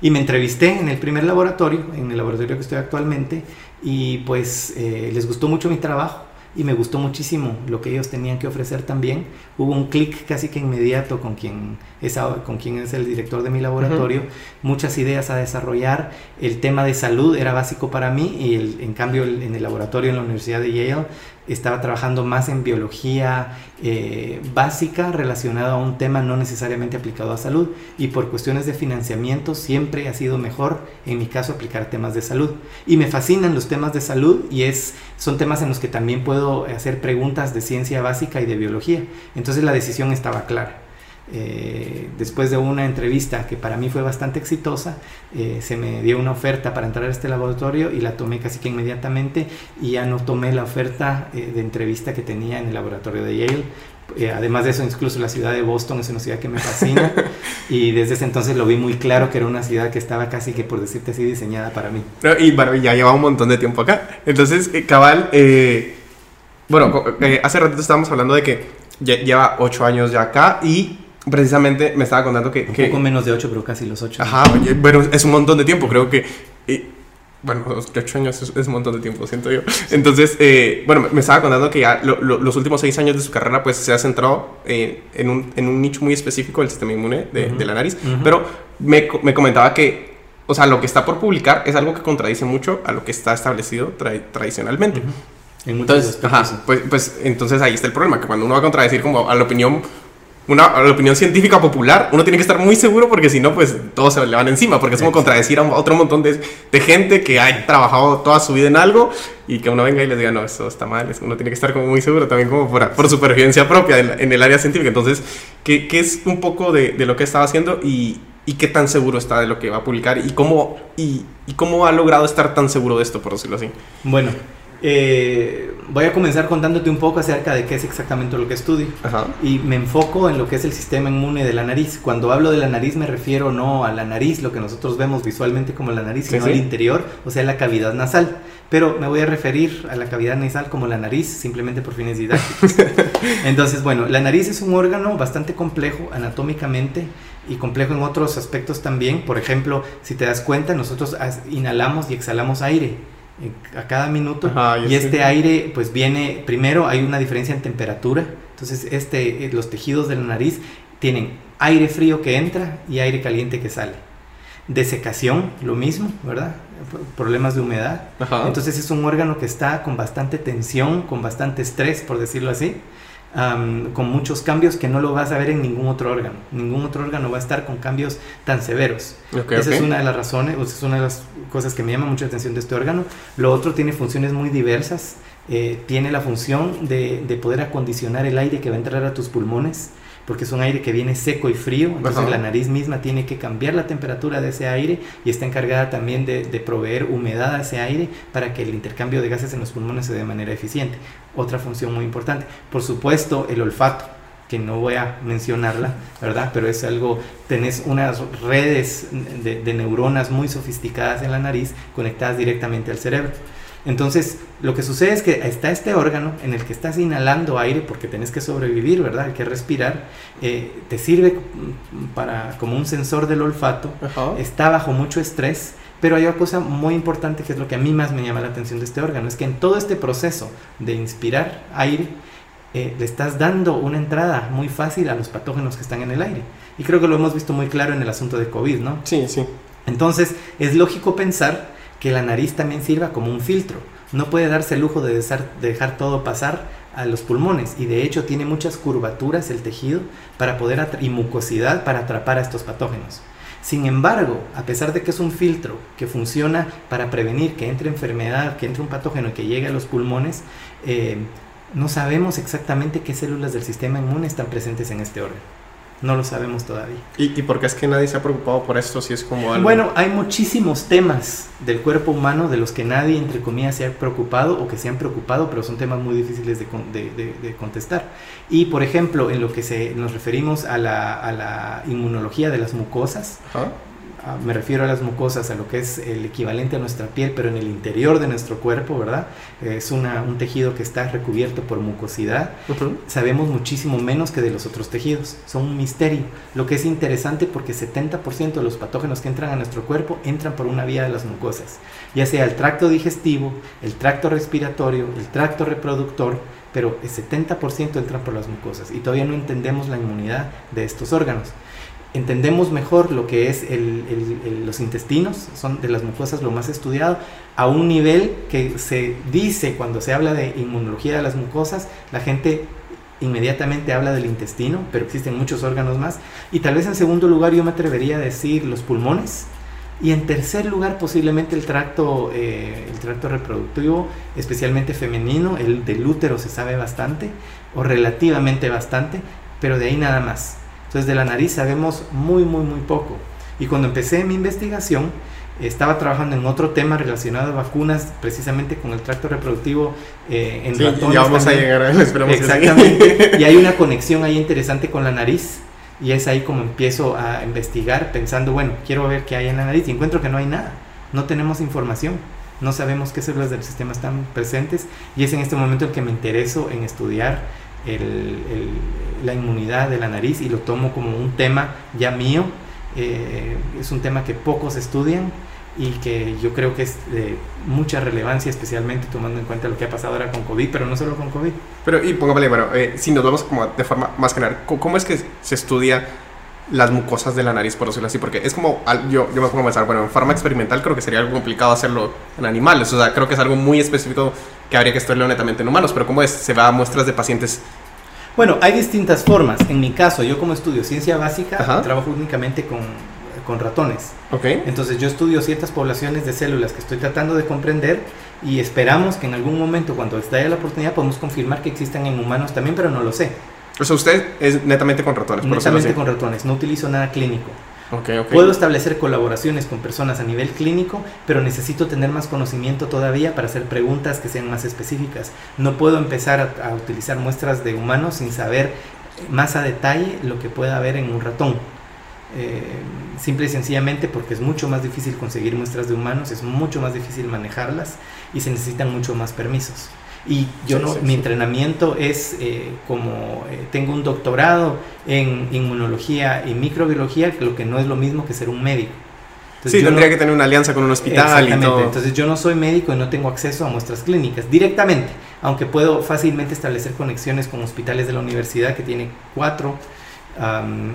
Y me entrevisté en el primer laboratorio, en el laboratorio que estoy actualmente, y pues eh, les gustó mucho mi trabajo y me gustó muchísimo lo que ellos tenían que ofrecer también. Hubo un clic casi que inmediato con quien es, con quien es el director de mi laboratorio, muchas ideas a desarrollar. El tema de salud era básico para mí y el, en cambio en el laboratorio en la Universidad de Yale estaba trabajando más en biología eh, básica relacionada a un tema no necesariamente aplicado a salud y por cuestiones de financiamiento siempre ha sido mejor en mi caso aplicar temas de salud. Y me fascinan los temas de salud y es son temas en los que también puedo hacer preguntas de ciencia básica y de biología. Entonces la decisión estaba clara eh, después de una entrevista que para mí fue bastante exitosa, eh, se me dio una oferta para entrar a este laboratorio y la tomé casi que inmediatamente y ya no tomé la oferta eh, de entrevista que tenía en el laboratorio de Yale. además de eso, incluso la ciudad de Boston es una ciudad que me fascina y desde ese entonces lo vi muy claro que era una ciudad que estaba casi que, por decirte así, diseñada para mí. Y bueno, ya lleva un montón de tiempo acá. Entonces, Cabal, bueno, hace ratito estábamos hablando de que lleva ocho años ya acá y precisamente me estaba contando que... Un poco menos de 8, pero casi los 8. Ajá, bueno, es un montón de tiempo, creo que... bueno, 8 años es, un montón de tiempo, siento yo. Entonces, eh, bueno, me estaba contando que ya los últimos 6 años de su carrera pues se ha centrado eh, en, un, en, un, nicho muy específico del sistema inmune de, de la nariz, pero me, me, comentaba que, o sea, lo que está por publicar es algo que contradice mucho a lo que está establecido tradicionalmente. entonces, ajá, pues, pues entonces ahí está el problema, que cuando uno va a contradecir como a la opinión una la opinión científica popular, uno tiene que estar muy seguro porque si no, pues todos se le van encima, porque es como contradecir a otro montón de, de, gente que ha trabajado toda su vida en algo y que uno venga y les diga, no, eso está mal, uno tiene que estar como muy seguro también como por, por supervivencia propia en, el área científica. Entonces, ¿qué, qué es un poco de, de, lo que estaba haciendo y, y, qué tan seguro está de lo que va a publicar y cómo, y, y cómo ha logrado estar tan seguro de esto, por decirlo así? Bueno, eh, voy a comenzar contándote un poco acerca de qué es exactamente lo que estudio. Y me enfoco en lo que es el sistema inmune de la nariz. Cuando hablo de la nariz me refiero no a la nariz, lo que nosotros vemos visualmente como la nariz, sino al interior, o sea, la cavidad nasal. Pero me voy a referir a la cavidad nasal como la nariz, simplemente por fines didácticos. Entonces, bueno, la nariz es un órgano bastante complejo anatómicamente y complejo en otros aspectos también. Por ejemplo, si te das cuenta, nosotros inhalamos y exhalamos aire a cada minuto. Y este aire pues viene primero hay una diferencia en temperatura. Entonces este eh, los tejidos de la nariz tienen aire frío que entra y aire caliente que sale. Desecación, lo mismo, ¿verdad? Problemas de humedad. Entonces es un órgano que está con bastante tensión, con bastante estrés, por decirlo así con muchos cambios que no lo vas a ver en ningún otro órgano. Ningún otro órgano va a estar con cambios tan severos. Esa es una de las razones, es una de las cosas que me llama mucha atención de este órgano. Lo otro tiene funciones muy diversas. Eh, tiene la función de, de poder acondicionar el aire que va a entrar a tus pulmones porque es un aire que viene seco y frío, entonces la nariz misma tiene que cambiar la temperatura de ese aire y está encargada también de, proveer humedad a ese aire para que el intercambio de gases en los pulmones se dé de manera eficiente. Otra función muy importante. Por supuesto, el olfato que no voy a mencionarla, ¿verdad? Pero es algo, tenés unas redes de, de neuronas muy sofisticadas en la nariz conectadas directamente al cerebro. Entonces, lo que sucede es que está este órgano en el que estás inhalando aire porque tenés que sobrevivir, ¿verdad? Hay que respirar. Eh, te sirve para, como un sensor del olfato. Está bajo mucho estrés. Pero hay una cosa muy importante que es lo que a mí más me llama la atención de este órgano. Es que en todo este proceso de inspirar aire, eh, le estás dando una entrada muy fácil a los patógenos que están en el aire. Y creo que lo hemos visto muy claro en el asunto de COVID, ¿no? Sí, sí. Entonces, es lógico pensar que la nariz también sirva como un filtro. No puede darse el lujo de dejar, todo pasar a los pulmones y de hecho tiene muchas curvaturas el tejido para poder y mucosidad para atrapar a estos patógenos. Sin embargo, a pesar de que es un filtro que funciona para prevenir que entre enfermedad, que entre un patógeno y que llegue a los pulmones, eh, no sabemos exactamente qué células del sistema inmune están presentes en este órgano. No lo sabemos todavía. ¿Y, ¿Y, por qué es que nadie se ha preocupado por esto? Si es como algo... Bueno, hay muchísimos temas del cuerpo humano de los que nadie, entre comillas, se ha preocupado o que se han preocupado, pero son temas muy difíciles de, de, de, contestar. Y, por ejemplo, en lo que se, nos referimos a la, a la inmunología de las mucosas, me refiero a las mucosas, a lo que es el equivalente a nuestra piel, pero en el interior de nuestro cuerpo, ¿verdad? Es una, un tejido que está recubierto por mucosidad. Sabemos muchísimo menos que de los otros tejidos. Son un misterio. Lo que es interesante porque 70% de los patógenos que entran a nuestro cuerpo entran por una vía de las mucosas, ya sea el tracto digestivo, el tracto respiratorio, el tracto reproductor, pero el 70% entran por las mucosas y todavía no entendemos la inmunidad de estos órganos entendemos mejor lo que es los intestinos, son de las mucosas lo más estudiado, a un nivel que se dice cuando se habla de inmunología de las mucosas, la gente inmediatamente habla del intestino, pero existen muchos órganos más. Y tal vez en segundo lugar yo me atrevería a decir los pulmones. Y en tercer lugar posiblemente el tracto, eh, el tracto reproductivo, especialmente femenino, el del útero se sabe bastante, o relativamente bastante, pero de ahí nada más. Entonces de la nariz sabemos muy, muy, muy poco. Y cuando empecé mi investigación, estaba trabajando en otro tema relacionado a vacunas, precisamente con el tracto reproductivo eh, en sí, Ya vamos a llegar, a esperemos Exactamente. y hay una conexión ahí interesante con la nariz. Y es ahí como empiezo a investigar pensando, bueno, quiero ver qué hay en la nariz y encuentro que no hay nada. No tenemos información. No sabemos qué células del sistema están presentes. Y es en este momento en que me intereso en estudiar la inmunidad de la nariz y lo tomo como un tema ya mío. Eh, es un tema que pocos estudian y que yo creo que es de mucha relevancia, especialmente tomando en cuenta lo que ha pasado ahora con COVID, pero no solo con COVID. Pero, y póngale, bueno, eh, si nos vamos como de forma más general, ¿cómo es que se estudia las mucosas de la nariz, por decirlo así? Porque es como, yo, yo me pongo a pensar, bueno, en forma experimental creo que sería algo complicado hacerlo en animales, o sea, creo que es algo muy específico que habría que estudiarlo netamente en humanos, pero ¿cómo es? ¿Se va a muestras de pacientes bueno, hay distintas formas. En mi caso, yo como estudio ciencia básica, trabajo únicamente con, con ratones. Okay. Entonces yo estudio ciertas poblaciones de células que estoy tratando de comprender y esperamos que en algún momento, cuando esté la oportunidad, podamos confirmar que existan en humanos también, pero no lo sé. O sea, usted es netamente con ratones. Netamente con ratones, no utilizo nada clínico. Puedo establecer colaboraciones con personas a nivel clínico, pero necesito tener más conocimiento todavía para hacer preguntas que sean más específicas. No puedo empezar a, utilizar muestras de humanos sin saber más a detalle lo que pueda haber en un ratón. Eh, simple y sencillamente porque es mucho más difícil conseguir muestras de humanos, es mucho más difícil manejarlas y se necesitan mucho más permisos. Y yo no, mi entrenamiento es eh, como eh, tengo un doctorado en inmunología y microbiología, lo que no es lo mismo que ser un médico. sí, tendría que tener una alianza con un hospital y todo. Entonces yo no soy médico y no tengo acceso a muestras clínicas directamente, aunque puedo fácilmente establecer conexiones con hospitales de la universidad que tiene cuatro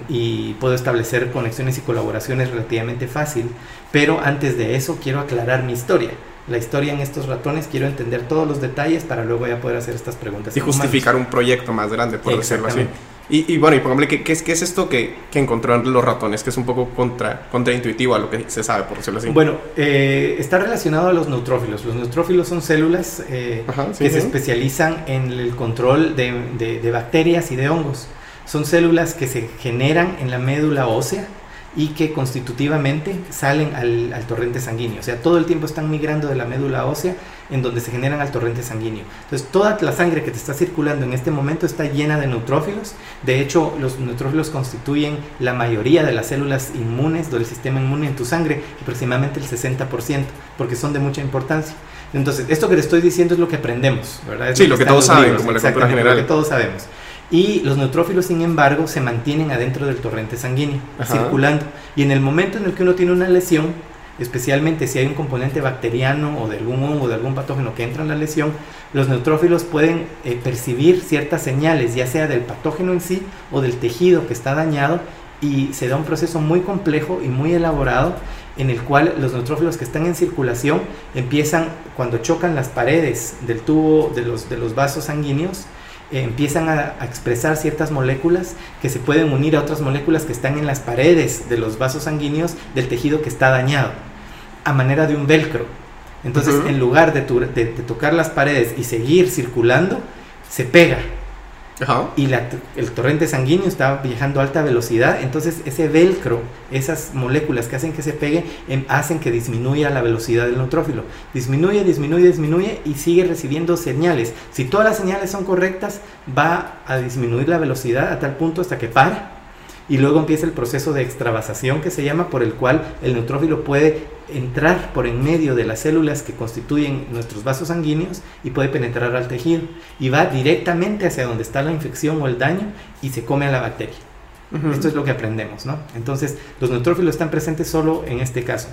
y puedo establecer conexiones y colaboraciones relativamente fácil, pero antes de eso quiero aclarar mi historia. La historia en estos ratones, quiero entender todos los detalles para luego ya poder hacer estas preguntas. Y justificar un proyecto más grande, por decirlo así. Y, bueno, y pongámosle, ¿qué, qué, es, ¿qué es esto que, que, encontró en los ratones? Que es un poco contra, contraintuitivo a lo que se sabe, por decirlo así. Bueno, eh, está relacionado a los neutrófilos. Los neutrófilos son células eh, que se especializan en el control de, de, de bacterias y de hongos. Son células que se generan en la médula ósea y que constitutivamente salen al, al, torrente sanguíneo. O sea, todo el tiempo están migrando de la médula ósea en donde se generan al torrente sanguíneo. Entonces, toda la sangre que te está circulando en este momento está llena de neutrófilos. De hecho, los neutrófilos constituyen la mayoría de las células inmunes del sistema inmune en tu sangre, aproximadamente el 60%, porque son de mucha importancia. Entonces, esto que te estoy diciendo es lo que aprendemos, ¿verdad? sí, lo que, todos saben, como la cultura general. Lo que todos sabemos. Y los neutrófilos, sin embargo, se mantienen adentro del torrente sanguíneo, circulando. Y en el momento en el que uno tiene una lesión, especialmente si hay un componente bacteriano o de algún hongo o de algún patógeno que entra en la lesión, los neutrófilos pueden eh, percibir ciertas señales, ya sea del patógeno en sí o del tejido que está dañado, y se da un proceso muy complejo y muy elaborado en el cual los neutrófilos que están en circulación empiezan, cuando chocan las paredes del tubo de los, de los vasos sanguíneos, empiezan a, expresar ciertas moléculas que se pueden unir a otras moléculas que están en las paredes de los vasos sanguíneos del tejido que está dañado, a manera de un velcro. Entonces, en lugar de, de, tocar las paredes y seguir circulando, se pega y el torrente sanguíneo está viajando a alta velocidad, entonces ese velcro, esas moléculas que hacen que se pegue, em, hacen que disminuya la velocidad del neutrófilo. Disminuye, disminuye, disminuye y sigue recibiendo señales. Si todas las señales son correctas, va a disminuir la velocidad a tal punto hasta que para y luego empieza el proceso de extravasación que se llama por el cual el neutrófilo puede entrar por en medio de las células que constituyen nuestros vasos sanguíneos y puede penetrar al tejido y va directamente hacia donde está la infección o el daño y se come a la bacteria. Esto es lo que aprendemos, ¿no? Entonces, los neutrófilos están presentes solo en este caso.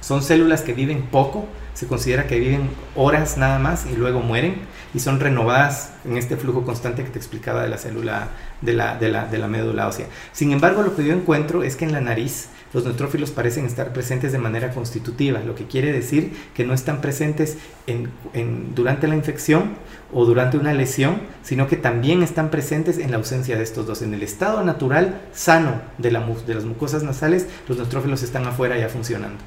Son células que viven poco, se considera que viven horas nada más y luego mueren y son renovadas en este flujo constante que te explicaba de la célula de la, de la, de la médula ósea. Sin embargo, lo que yo encuentro es que en la nariz los neutrófilos parecen estar presentes de manera constitutiva, lo que quiere decir que no están presentes en, en, durante la infección o durante una lesión, sino que también están presentes en la ausencia de estos dos. En el estado natural sano de, la, de las mucosas nasales, los neutrófilos están afuera ya funcionando.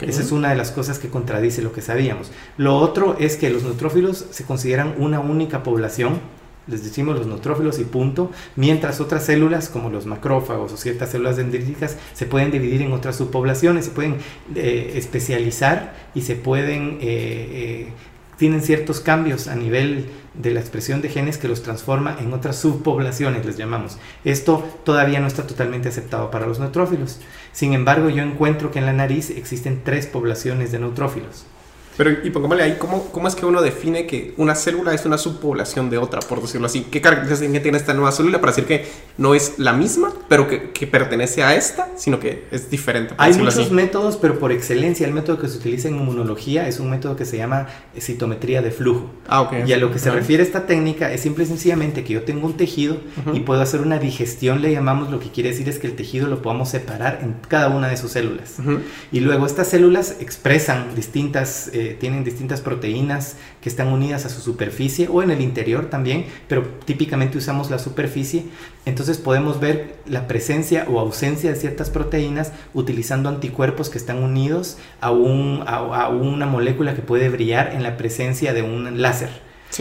Esa es una de las cosas que contradice lo que sabíamos. Lo otro es que los neutrófilos se consideran una única población, les decimos los neutrófilos y punto, mientras otras células como los macrófagos o ciertas células dendríticas se pueden dividir en otras subpoblaciones, se pueden eh, especializar y se pueden, eh, eh, tienen ciertos cambios a nivel de la expresión de genes que los transforma en otras subpoblaciones, les llamamos. Esto todavía no está totalmente aceptado para los neutrófilos. Sin embargo, yo encuentro que en la nariz existen tres poblaciones de neutrófilos. Pero, y pongámosle ahí, ¿cómo, ¿cómo es que uno define que una célula es una subpoblación de otra, por decirlo así? ¿Qué características tiene esta nueva célula para decir que no es la misma, pero que, que pertenece a esta, sino que es diferente? Hay muchos métodos, pero por excelencia el método que se utiliza en inmunología es un método que se llama citometría de flujo. Ah, okay. Y a lo que se refiere esta técnica es simple y sencillamente que yo tengo un tejido y puedo hacer una digestión, le llamamos, lo que quiere decir es que el tejido lo podamos separar en cada una de sus células. Y luego estas células expresan distintas... Eh, tienen distintas proteínas que están unidas a su superficie o en el interior también, pero típicamente usamos la superficie. Entonces podemos ver la presencia o ausencia de ciertas proteínas utilizando anticuerpos que están unidos a, un, a, una molécula que puede brillar en la presencia de un láser.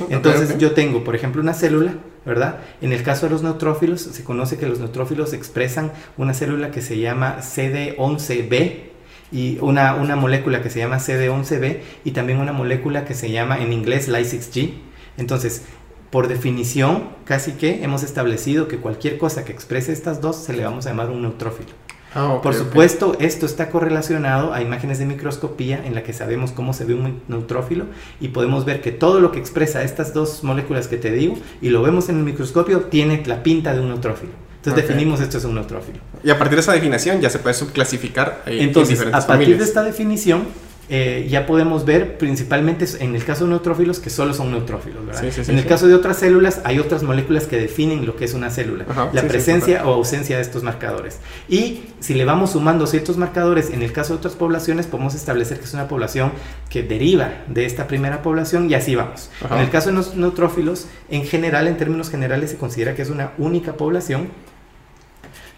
Entonces yo tengo, por ejemplo, una célula, ¿verdad? En el caso de los neutrófilos, se conoce que los neutrófilos expresan una célula que se llama CD11B, y una, una molécula que se llama CD11B y también una molécula que se llama en inglés Ly6G. Entonces, por definición, casi que hemos establecido que cualquier cosa que exprese estas dos se le vamos a llamar un neutrófilo. Ah, por supuesto, esto está correlacionado a imágenes de microscopía en la que sabemos cómo se ve un neutrófilo y podemos ver que todo lo que expresa estas dos moléculas que te digo y lo vemos en el microscopio tiene la pinta de un neutrófilo. Entonces definimos esto es un neutrófilo. Y a partir de esa definición ya se puede subclasificar. Entonces, a partir de esta definición, eh, ya podemos ver principalmente en el caso de neutrófilos que solo son neutrófilos. en el caso de otras células hay otras moléculas que definen lo que es una célula, la presencia o ausencia de estos marcadores. Y si le vamos sumando ciertos marcadores, en el caso de otras poblaciones podemos establecer que es una población que deriva de esta primera población y así vamos. En el caso de los neutrófilos, en general, en términos generales, se considera que es una única población,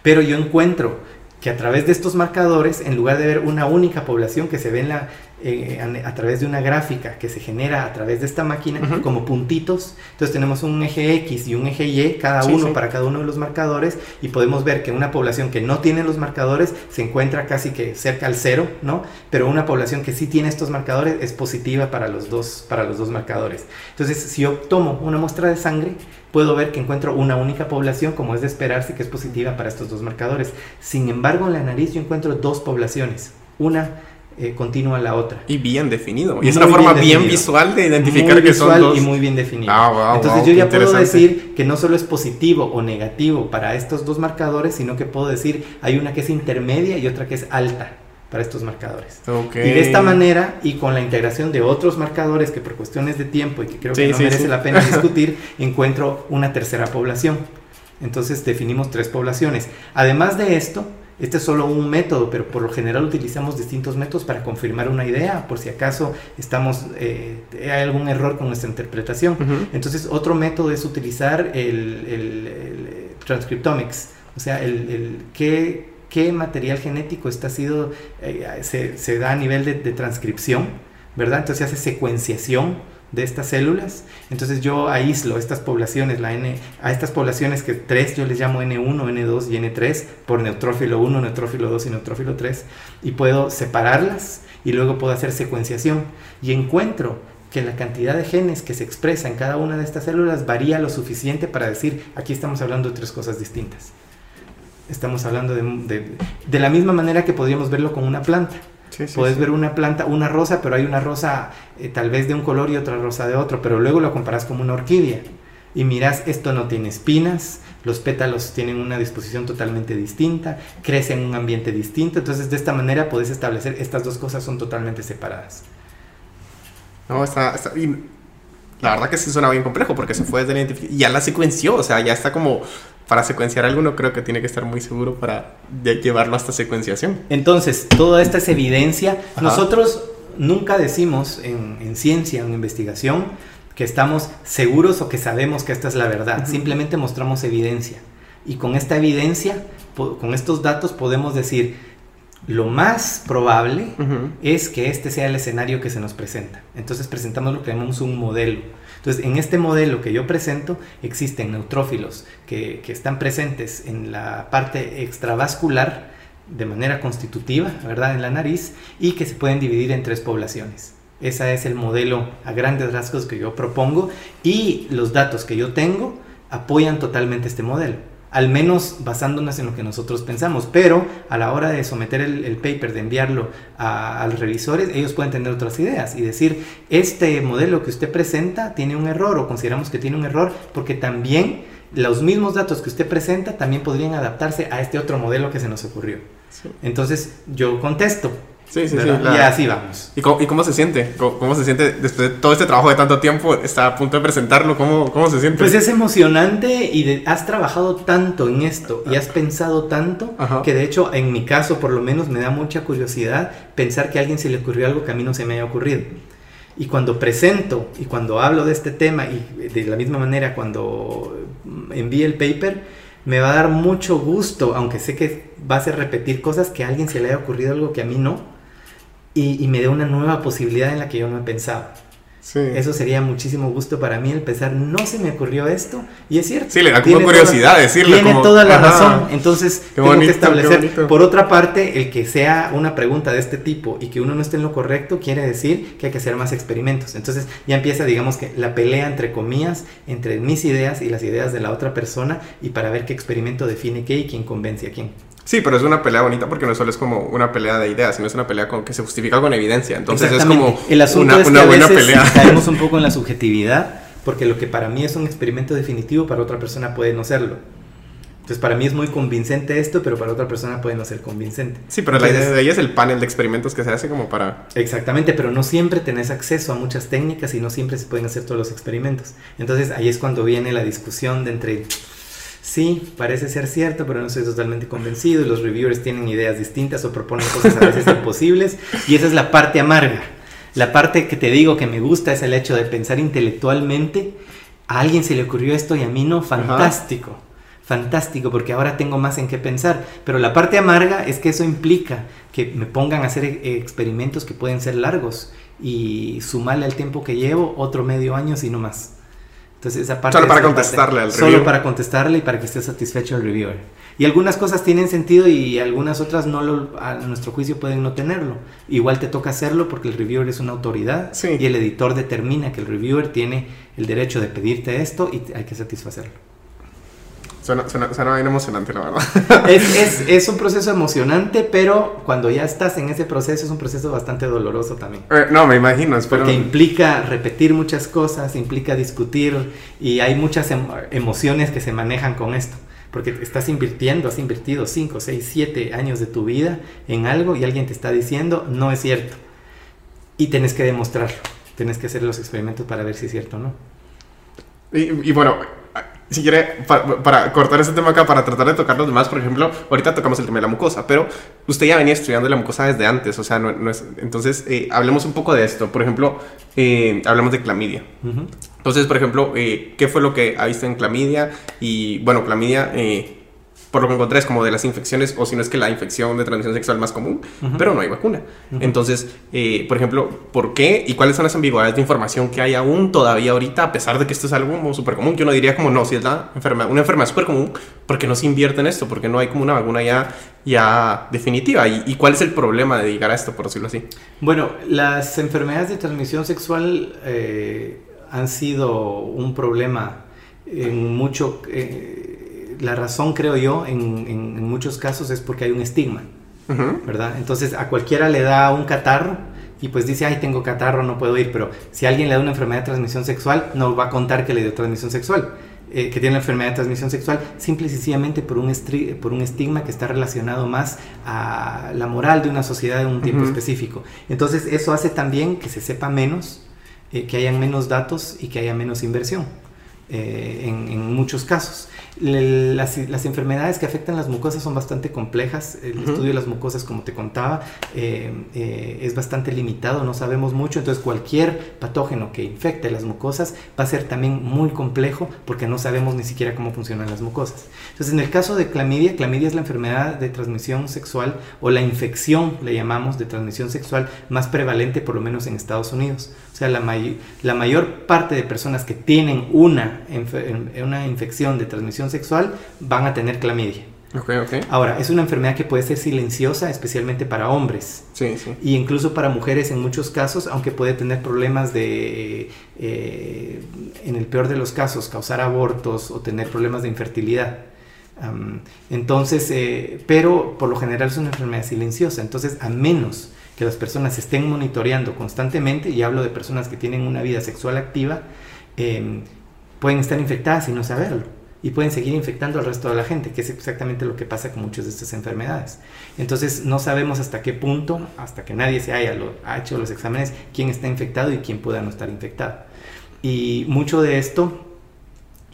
pero yo encuentro que a través de estos marcadores, en lugar de ver una única población que se ve en la, eh, a, través de una gráfica que se genera a través de esta máquina como puntitos. Entonces tenemos un eje X y un eje Y, cada uno para cada uno de los marcadores, y podemos ver que una población que no tiene los marcadores se encuentra casi que cerca al cero, ¿no? Pero una población que sí tiene estos marcadores es positiva para los dos, para los dos marcadores. Entonces, si yo tomo una muestra de sangre, puedo ver que encuentro una única población, como es de esperarse, que es positiva para estos dos marcadores. Sin embargo, en la nariz yo encuentro dos poblaciones. Una eh, continúa la otra. Y bien definido. Y es una forma bien, visual de identificar que son dos. y muy bien definido. Ah, Entonces yo ya puedo decir que no solo es positivo o negativo para estos dos marcadores, sino que puedo decir hay una que es intermedia y otra que es alta para estos marcadores. Y de esta manera, y con la integración de otros marcadores que por cuestiones de tiempo y que creo que no merece la pena discutir, encuentro una tercera población. Entonces definimos tres poblaciones. Además de esto, este es solo un método, pero por lo general utilizamos distintos métodos para confirmar una idea, por si acaso estamos, eh, hay algún error con nuestra interpretación. Entonces, otro método es utilizar el, el, transcriptomics, o sea, el, qué, qué, material genético está sido, eh, se, se, da a nivel de, de transcripción, ¿verdad? Entonces se hace secuenciación de estas células. Entonces yo aíslo estas poblaciones, la N, a estas poblaciones que tres yo les llamo N1, N2 y N3 por neutrófilo 1, neutrófilo 2 y neutrófilo 3 y puedo separarlas y luego puedo hacer secuenciación y encuentro que la cantidad de genes que se expresa en cada una de estas células varía lo suficiente para decir aquí estamos hablando de tres cosas distintas. Estamos hablando de, de la misma manera que podríamos verlo con una planta. Puedes ver una planta, una rosa, pero hay una rosa eh, tal vez de un color y otra rosa de otro, pero luego lo comparas como una orquídea. Y miras, esto no tiene espinas, los pétalos tienen una disposición totalmente distinta, crece en un ambiente distinto, entonces de esta manera puedes establecer estas dos cosas son totalmente separadas. No, está, la verdad que sí suena bien complejo porque se fue desde la identificación ya la secuenció, o sea, ya está como para secuenciar alguno creo que tiene que estar muy seguro para llevarlo hasta secuenciación. Entonces, toda esta es evidencia. Nosotros nunca decimos en, ciencia, en investigación, que estamos seguros o que sabemos que esta es la verdad. Simplemente mostramos evidencia. Y con esta evidencia, con estos datos podemos decir, lo más probable es que este sea el escenario que se nos presenta. Entonces presentamos lo que llamamos un modelo. Entonces, en este modelo que yo presento, existen neutrófilos que, están presentes en la parte extravascular de manera constitutiva, ¿verdad? En la nariz, y que se pueden dividir en tres poblaciones. Ese es el modelo a grandes rasgos que yo propongo y los datos que yo tengo apoyan totalmente este modelo al menos basándonos en lo que nosotros pensamos, pero a la hora de someter el, paper, de enviarlo a, los revisores, ellos pueden tener otras ideas y decir, este modelo que usted presenta tiene un error o consideramos que tiene un error porque también los mismos datos que usted presenta también podrían adaptarse a este otro modelo que se nos ocurrió. Entonces yo contesto, Sí, sí, sí. Y así vamos. ¿Y cómo, se siente? ¿Cómo, se siente después de todo este trabajo de tanto tiempo? Está a punto de presentarlo. ¿Cómo, cómo se siente? Pues es emocionante y has trabajado tanto en esto y has pensado tanto que de hecho en mi caso por lo menos me da mucha curiosidad pensar que a alguien se le ocurrió algo que a mí no se me haya ocurrido. Y cuando presento y cuando hablo de este tema y de la misma manera cuando envíe el paper, me va a dar mucho gusto, aunque sé que va a ser repetir cosas que a alguien se le haya ocurrido algo que a mí no y, me dé una nueva posibilidad en la que yo no he pensado. Eso sería muchísimo gusto para mí el pensar, no se me ocurrió esto, y es cierto. Sí, le da como curiosidad decirlo. Tiene toda la razón, entonces tengo que establecer. Por otra parte, el que sea una pregunta de este tipo y que uno no esté en lo correcto, quiere decir que hay que hacer más experimentos. Entonces ya empieza, digamos que la pelea entre comillas, entre mis ideas y las ideas de la otra persona, y para ver qué experimento define qué y quién convence a quién. Sí, pero es una pelea bonita porque no solo es como una pelea de ideas, sino es una pelea con, que se justifica con evidencia. Entonces es como El asunto una, es que a buena veces pelea. Caemos un poco en la subjetividad porque lo que para mí es un experimento definitivo para otra persona puede no serlo. Entonces, para mí es muy convincente esto, pero para otra persona puede no ser convincente. Sí, pero la idea de ella es el panel de experimentos que se hace como para... Exactamente, pero no siempre tenés acceso a muchas técnicas y no siempre se pueden hacer todos los experimentos. Entonces, ahí es cuando viene la discusión de entre... Sí, parece ser cierto, pero no estoy totalmente convencido los reviewers tienen ideas distintas o proponen cosas a veces imposibles y esa es la parte amarga. La parte que te digo que me gusta es el hecho de pensar intelectualmente. A alguien se le ocurrió esto y a mí no, fantástico fantástico porque ahora tengo más en qué pensar. Pero la parte amarga es que eso implica que me pongan a hacer e-, experimentos que pueden ser largos y sumarle al tiempo que llevo otro medio año, si no más. Entonces esa parte... Solo para contestarle al reviewer. Solo para contestarle y para que esté satisfecho el reviewer. Y algunas cosas tienen sentido y algunas otras no lo, a nuestro juicio pueden no tenerlo. Igual te toca hacerlo porque el reviewer es una autoridad y el editor determina que el reviewer tiene el derecho de pedirte esto y hay que satisfacerlo. Suena, suena, bien emocionante, la verdad. Es, es, un proceso emocionante, pero cuando ya estás en ese proceso es un proceso bastante doloroso también. Eh, no, me imagino. Espero... Porque implica repetir muchas cosas, implica discutir y hay muchas emociones que se manejan con esto. Porque estás invirtiendo, has invertido 5, 6, 7 años de tu vida en algo y alguien te está diciendo no es cierto. Y tenés que demostrarlo. Tienes que hacer los experimentos para ver si es cierto o no. y, y bueno, si quiere, para, cortar ese tema acá, para tratar de tocar los demás, por ejemplo, ahorita tocamos el tema de la mucosa, pero usted ya venía estudiando la mucosa desde antes, o sea, no, es, entonces eh, hablemos un poco de esto. Por ejemplo, eh, hablamos de clamidia. Entonces, por ejemplo, eh, ¿qué fue lo que ha visto en clamidia? Y bueno, clamidia por lo que encontré es como de las infecciones, o si no es que la infección de transmisión sexual más común, pero no hay vacuna. Entonces, eh, por ejemplo, ¿por qué y cuáles son las ambigüedades de información que hay aún todavía ahorita, a pesar de que esto es algo súper común? Que uno diría como, no, si es la enfermedad, una enfermedad súper común, ¿por qué no se invierte en esto? Porque no hay como una vacuna ya, ya definitiva. ¿Y, cuál es el problema de llegar a esto, por decirlo así? Bueno, las enfermedades de transmisión sexual eh, han sido un problema en mucho... Eh, la razón, creo yo, en, muchos casos es porque hay un estigma, ¿verdad? Entonces a cualquiera le da un catarro y pues dice, ay, tengo catarro, no puedo ir, pero si alguien le da una enfermedad de transmisión sexual, no va a contar que le dio transmisión sexual. Eh, que tiene la enfermedad de transmisión sexual, simple y sencillamente por un, por un estigma que está relacionado más a la moral de una sociedad en un tiempo específico. Entonces eso hace también que se sepa menos, eh, que hayan menos datos y que haya menos inversión eh, en, en, muchos casos. Las, las, enfermedades que afectan las mucosas son bastante complejas. El estudio de las mucosas, como te contaba, eh, eh, es bastante limitado, no sabemos mucho. Entonces, cualquier patógeno que infecte las mucosas va a ser también muy complejo porque no sabemos ni siquiera cómo funcionan las mucosas. Entonces, en el caso de clamidia, clamidia es la enfermedad de transmisión sexual o la infección, le llamamos, de transmisión sexual más prevalente, por lo menos en Estados Unidos. O sea, la, la mayor parte de personas que tienen una, una infección de transmisión sexual van a tener clamidia. Okay, okay. Ahora, es una enfermedad que puede ser silenciosa, especialmente para hombres. Sí, sí. Y incluso para mujeres en muchos casos, aunque puede tener problemas de, eh, en el peor de los casos, causar abortos o tener problemas de infertilidad. entonces, eh, pero por lo general es una enfermedad silenciosa. Entonces, a menos que las personas estén monitoreando constantemente, y hablo de personas que tienen una vida sexual activa, em, pueden estar infectadas y no saberlo y pueden seguir infectando al resto de la gente, que es exactamente lo que pasa con muchas de estas enfermedades. Entonces no sabemos hasta qué punto, hasta que nadie se haya ha hecho los exámenes, quién está infectado y quién pueda no estar infectado. Y mucho de esto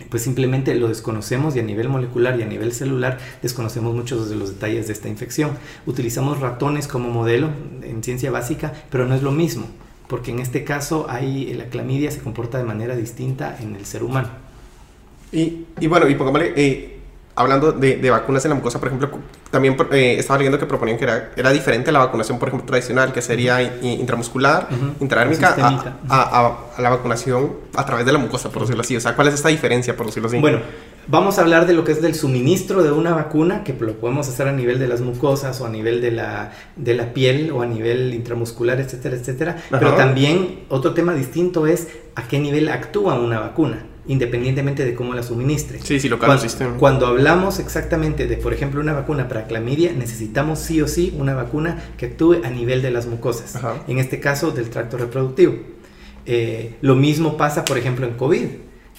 pues simplemente lo desconocemos y a nivel molecular y a nivel celular desconocemos muchos de los detalles de esta infección. Utilizamos ratones como modelo en ciencia básica, pero no es lo mismo, porque en este caso hay, la clamidia se comporta de manera distinta en el ser humano. Y, y bueno, y pongámosle, eh, hablando de, de, vacunas en la mucosa, por ejemplo, también eh, estaba leyendo que proponían que era, era diferente la vacunación, por ejemplo, tradicional, que sería intramuscular, uh a, a, la vacunación a través de la mucosa, por decirlo así. O sea, ¿cuál es esta diferencia, por decirlo así? Bueno, vamos a hablar de lo que es del suministro de una vacuna, que lo podemos hacer a nivel de las mucosas o a nivel de la, de la piel o a nivel intramuscular, etcétera, etcétera. Pero también otro tema distinto es a qué nivel actúa una vacuna independientemente de cómo la suministre. Sí, sí, lo cuando, cuando hablamos exactamente de, por ejemplo, una vacuna para clamidia, necesitamos sí o sí una vacuna que actúe a nivel de las mucosas, en este caso del tracto reproductivo. Eh, lo mismo pasa, por ejemplo, en COVID.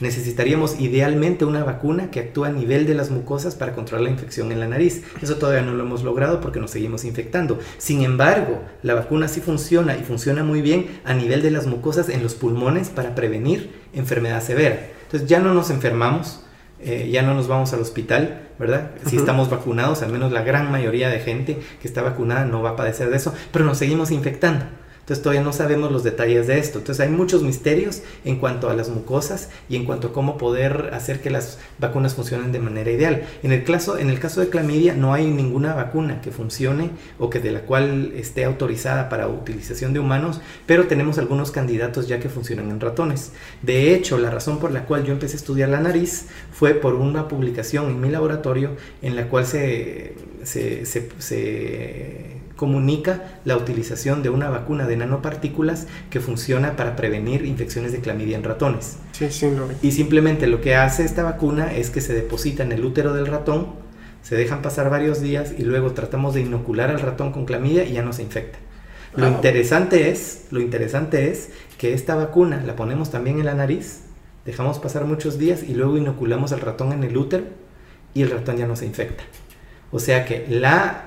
necesitaríamos idealmente una vacuna que actúa a nivel de las mucosas para controlar la infección en la nariz. Eso todavía no lo hemos logrado porque nos seguimos infectando. Sin embargo, la vacuna sí funciona y funciona muy bien a nivel de las mucosas en los pulmones para prevenir enfermedad severa. Entonces ya no nos enfermamos, eh, ya no nos vamos al hospital, ¿verdad? Si estamos vacunados, al menos la gran mayoría de gente que está vacunada no va a padecer de eso, pero nos seguimos infectando. Entonces todavía no sabemos los detalles de esto. Entonces hay muchos misterios en cuanto a las mucosas y en cuanto a cómo poder hacer que las vacunas funcionen de manera ideal. En el caso, en el caso de clamidia no hay ninguna vacuna que funcione o que de la cual esté autorizada para utilización de humanos, pero tenemos algunos candidatos ya que funcionan en ratones. De hecho, la razón por la cual yo empecé a estudiar la nariz fue por una publicación en mi laboratorio en la cual se, se, se comunica la utilización de una vacuna de nanopartículas que funciona para prevenir infecciones de clamidia en ratones. Sí, sí, lo Y simplemente lo que hace esta vacuna es que se deposita en el útero del ratón, se dejan pasar varios días y luego tratamos de inocular al ratón con clamidia y ya no se infecta. Lo interesante es, lo interesante es que esta vacuna la ponemos también en la nariz, dejamos pasar muchos días y luego inoculamos al ratón en el útero y el ratón ya no se infecta. O sea que la,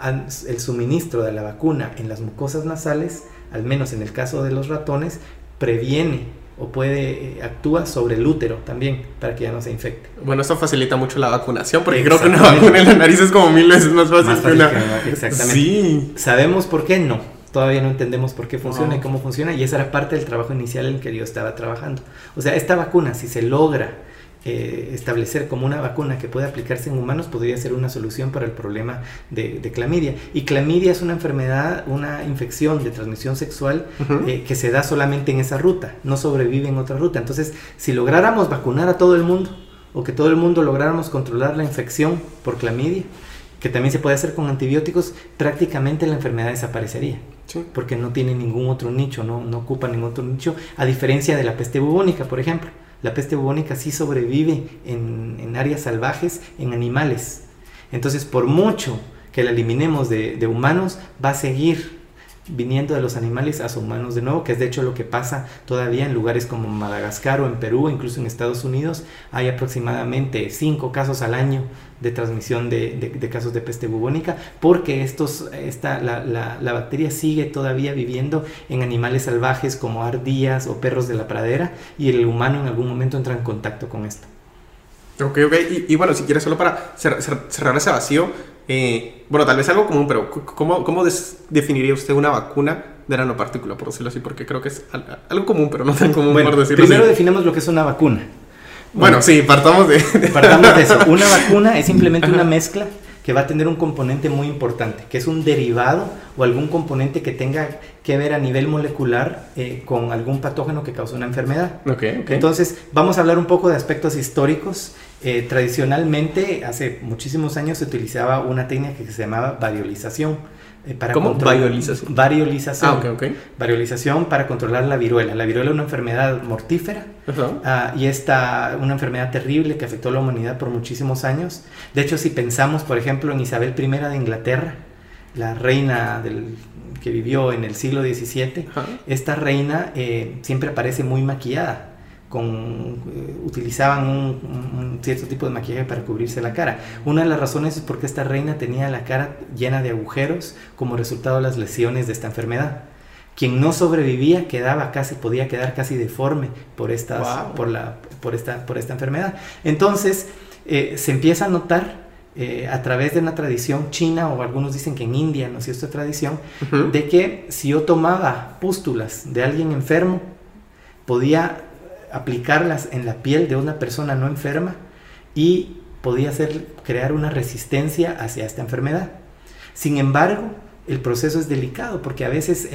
el suministro de la vacuna en las mucosas nasales, al menos en el caso de los ratones, previene o puede eh, actúa sobre el útero también para que ya no se infecte. Bueno, esto facilita mucho la vacunación porque creo que una vacuna en la nariz es como mil veces más fácil, que una. exactamente. Sí. ¿Sabemos por qué? No. Todavía no entendemos por qué funciona y cómo funciona y esa era parte del trabajo inicial en el que yo estaba trabajando. O sea, esta vacuna, si se logra eh, establecer como una vacuna que puede aplicarse en humanos podría ser una solución para el problema de, clamidia. Y clamidia es una enfermedad, una infección de transmisión sexual eh, que se da solamente en esa ruta, no sobrevive en otra ruta. Entonces, si lográramos vacunar a todo el mundo o que todo el mundo lográramos controlar la infección por clamidia, que también se puede hacer con antibióticos, prácticamente la enfermedad desaparecería. Porque no tiene ningún otro nicho, no, no ocupa ningún otro nicho, a diferencia de la peste bubónica, por ejemplo la peste bubónica sí sobrevive en, áreas salvajes, en animales. Entonces, por mucho que la eliminemos de, de humanos, va a seguir viniendo de los animales a sus humanos de nuevo, que es de hecho lo que pasa todavía en lugares como Madagascar o en Perú, incluso en Estados Unidos, hay aproximadamente cinco casos al año de transmisión de, casos de peste bubónica, porque estos, esta, la, la, bacteria sigue todavía viviendo en animales salvajes como ardillas o perros de la pradera, y el humano en algún momento entra en contacto con esto. Ok, ok, y, bueno, si quieres solo para cerrar ese vacío, eh, bueno, tal vez algo común, pero ¿cómo, cómo definiría usted una vacuna de nanopartícula, por decirlo así? Porque creo que es algo común, pero no tan común por decirlo primero definamos lo que es una vacuna. Bueno, sí, partamos de... Partamos de eso. Una vacuna es simplemente una mezcla que va a tener un componente muy importante, que es un derivado o algún componente que tenga que ver a nivel molecular eh, con algún patógeno que causa una enfermedad. Okay, Entonces, vamos a hablar un poco de aspectos históricos eh, tradicionalmente, hace muchísimos años se utilizaba una técnica que se llamaba variolización. Eh, para ¿Cómo? Variolización. Variolización. Ah, okay, Variolización para controlar la viruela. La viruela es una enfermedad mortífera ah, y esta una enfermedad terrible que afectó a la humanidad por muchísimos años. De hecho, si pensamos, por ejemplo, en Isabel I de Inglaterra, la reina del, que vivió en el siglo XVII, esta reina eh, siempre aparece muy maquillada con, eh, utilizaban un, cierto tipo de maquillaje para cubrirse la cara. Una de las razones es porque esta reina tenía la cara llena de agujeros como resultado de las lesiones de esta enfermedad. Quien no sobrevivía quedaba casi, podía quedar casi deforme por, estas, por, la, por, esta, por esta enfermedad. Entonces eh, se empieza a notar eh, a través de una tradición china, o algunos dicen que en India, no sé, esta tradición, de que si yo tomaba pústulas de alguien enfermo, podía aplicarlas en la piel de una persona no enferma y podía hacer, crear una resistencia hacia esta enfermedad. Sin embargo, el proceso es delicado porque a veces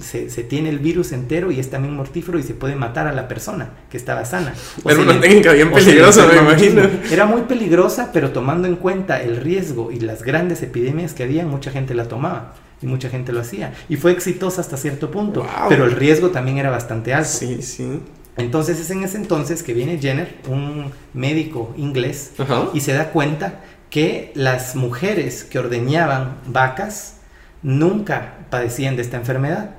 se, tiene el virus entero y es también mortífero y se puede matar a la persona que estaba sana. Era una técnica bien peligrosa, me imagino. Era muy peligrosa, pero tomando en cuenta el riesgo y las grandes epidemias que había, mucha gente la tomaba y mucha gente lo hacía. Y fue exitosa hasta cierto punto, pero el riesgo también era bastante alto. Sí, sí. Entonces es en ese entonces que viene Jenner, un médico inglés, y se da cuenta que las mujeres que ordeñaban vacas nunca padecían de esta enfermedad.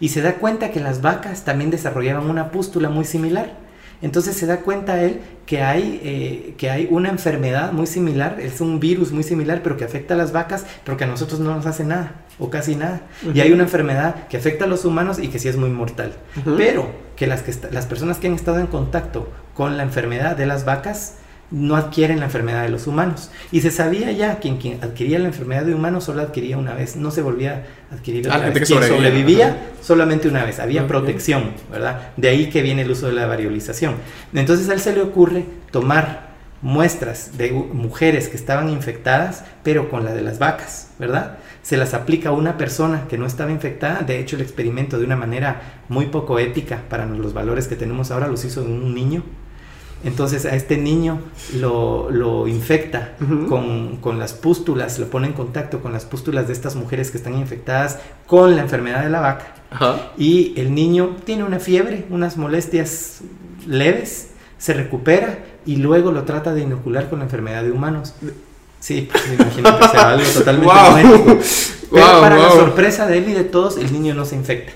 Y se da cuenta que las vacas también desarrollaban una pústula muy similar. Entonces se da cuenta él que hay, eh, que hay una enfermedad muy similar, es un virus muy similar, pero que afecta a las vacas, pero que a nosotros no nos hace nada, o casi nada. Y hay una enfermedad que afecta a los humanos y que sí es muy mortal. Pero que las, que las personas que han estado en contacto con la enfermedad de las vacas, no adquieren la enfermedad de los humanos. Y se sabía ya que quien, adquiría la enfermedad de humanos solo adquiría una vez, no se volvía a adquirir otra Ah, gente vez. que Quien sobrevivía. sobrevivía solamente una vez, había protección, ¿verdad? De ahí que viene el uso de la variolización. Entonces a él se le ocurre tomar muestras de mujeres que estaban infectadas, pero con la de las vacas, ¿verdad? Se las aplica a una persona que no estaba infectada, de hecho el experimento de una manera muy poco ética para los valores que tenemos ahora los hizo en un niño. Entonces a este niño lo, lo infecta con, con las pústulas, lo pone en contacto con las pústulas de estas mujeres que están infectadas con la enfermedad de la vaca. Y el niño tiene una fiebre, unas molestias leves, se recupera y luego lo trata de inocular con la enfermedad de humanos. Sí, pues imagínate, o sea, algo totalmente Wow. Pero Wow, para la sorpresa de él y de todos, el niño no se infecta.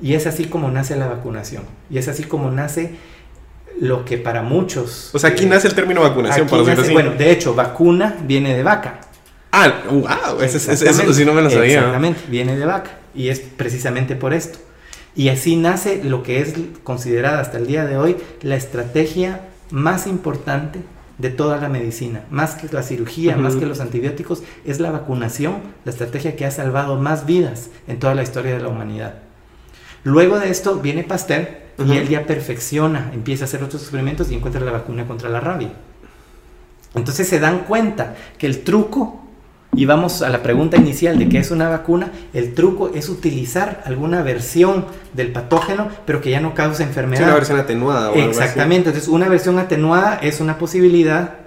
Y es así como nace la vacunación. Y es así como nace lo que para muchos... O sea, aquí eh, nace el término vacunación, nace- así. Bueno, de hecho, vacuna viene de vaca. Ah, wow, eso, sí no me lo sabía. Exactamente, viene de vaca. Y es precisamente por esto. Y así nace lo que es considerada hasta el día de hoy la estrategia más importante de toda la medicina. Más que la cirugía, más que los antibióticos, es la vacunación, la estrategia que ha salvado más vidas en toda la historia de la humanidad. Luego de esto viene Pasteur Y él ya perfecciona, empieza a hacer otros experimentos y encuentra la vacuna contra la rabia. Entonces se dan cuenta que el truco, y vamos a la pregunta inicial de qué es una vacuna, el truco es utilizar alguna versión del patógeno, pero que ya no cause Sí, enfermedad. una versión atenuada o. Exactamente, entonces una versión atenuada es una posibilidad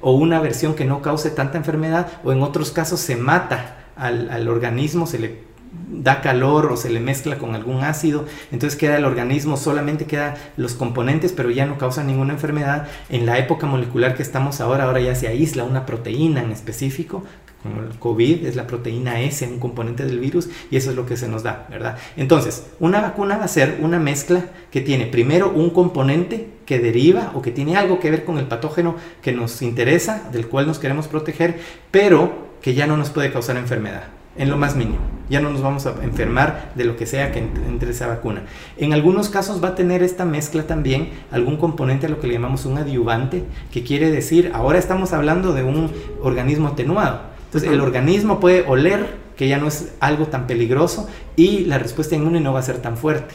o una versión que no cause tanta enfermedad o en otros casos se mata al, al organismo, se le da calor o se le mezcla con algún ácido, entonces queda el organismo, solamente queda los componentes, pero ya no causa ninguna enfermedad. En la época molecular que estamos ahora, ahora ya se aísla una proteína en específico, como el COVID, es la proteína S, un componente del virus, y eso es lo que se nos da, ¿verdad? Entonces, una vacuna va a ser una mezcla que tiene primero un componente que deriva o que tiene algo que ver con el patógeno que nos interesa, del cual nos queremos proteger, pero que ya no nos puede causar enfermedad, en lo más mínimo. Ya no nos vamos a enfermar de lo que sea que ent- entre esa vacuna. En algunos casos va a tener esta mezcla también algún componente a lo que le llamamos un adyuvante, que quiere decir, ahora estamos hablando de un organismo atenuado. Entonces, el organismo puede oler que ya no es algo tan peligroso y la respuesta inmune no va a ser tan fuerte.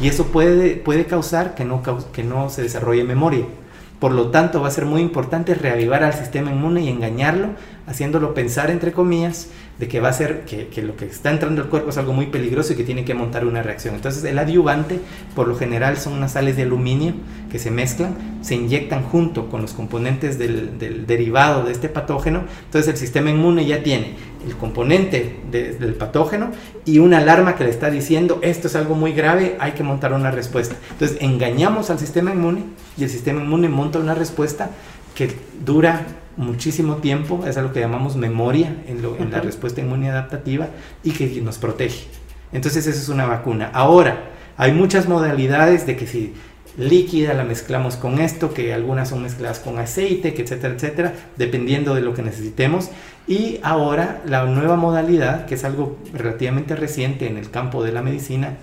Y eso puede, puede causar que no, que no se desarrolle memoria. Por lo tanto, va a ser muy importante reavivar al sistema inmune y engañarlo, haciéndolo pensar, entre comillas, de que va a ser que, lo que está entrando al cuerpo es algo muy peligroso y que tiene que montar una reacción. Entonces, el adyuvante, por lo general, son unas sales de aluminio que se mezclan, se inyectan junto con los componentes del, derivado de este patógeno. Entonces, el sistema inmune ya tiene el componente de- del patógeno y una alarma que le está diciendo esto es algo muy grave, hay que montar una respuesta. Entonces engañamos al sistema inmune y el sistema inmune monta una respuesta que dura muchísimo tiempo, es algo que llamamos memoria en, lo- en la respuesta inmune adaptativa y que nos protege. Entonces eso es una vacuna. Ahora, hay muchas modalidades de que si líquida la mezclamos con esto, que algunas son mezcladas con aceite, que etcétera, etcétera, dependiendo de lo que necesitemos. Y ahora la nueva modalidad, que es algo relativamente reciente en el campo de la medicina,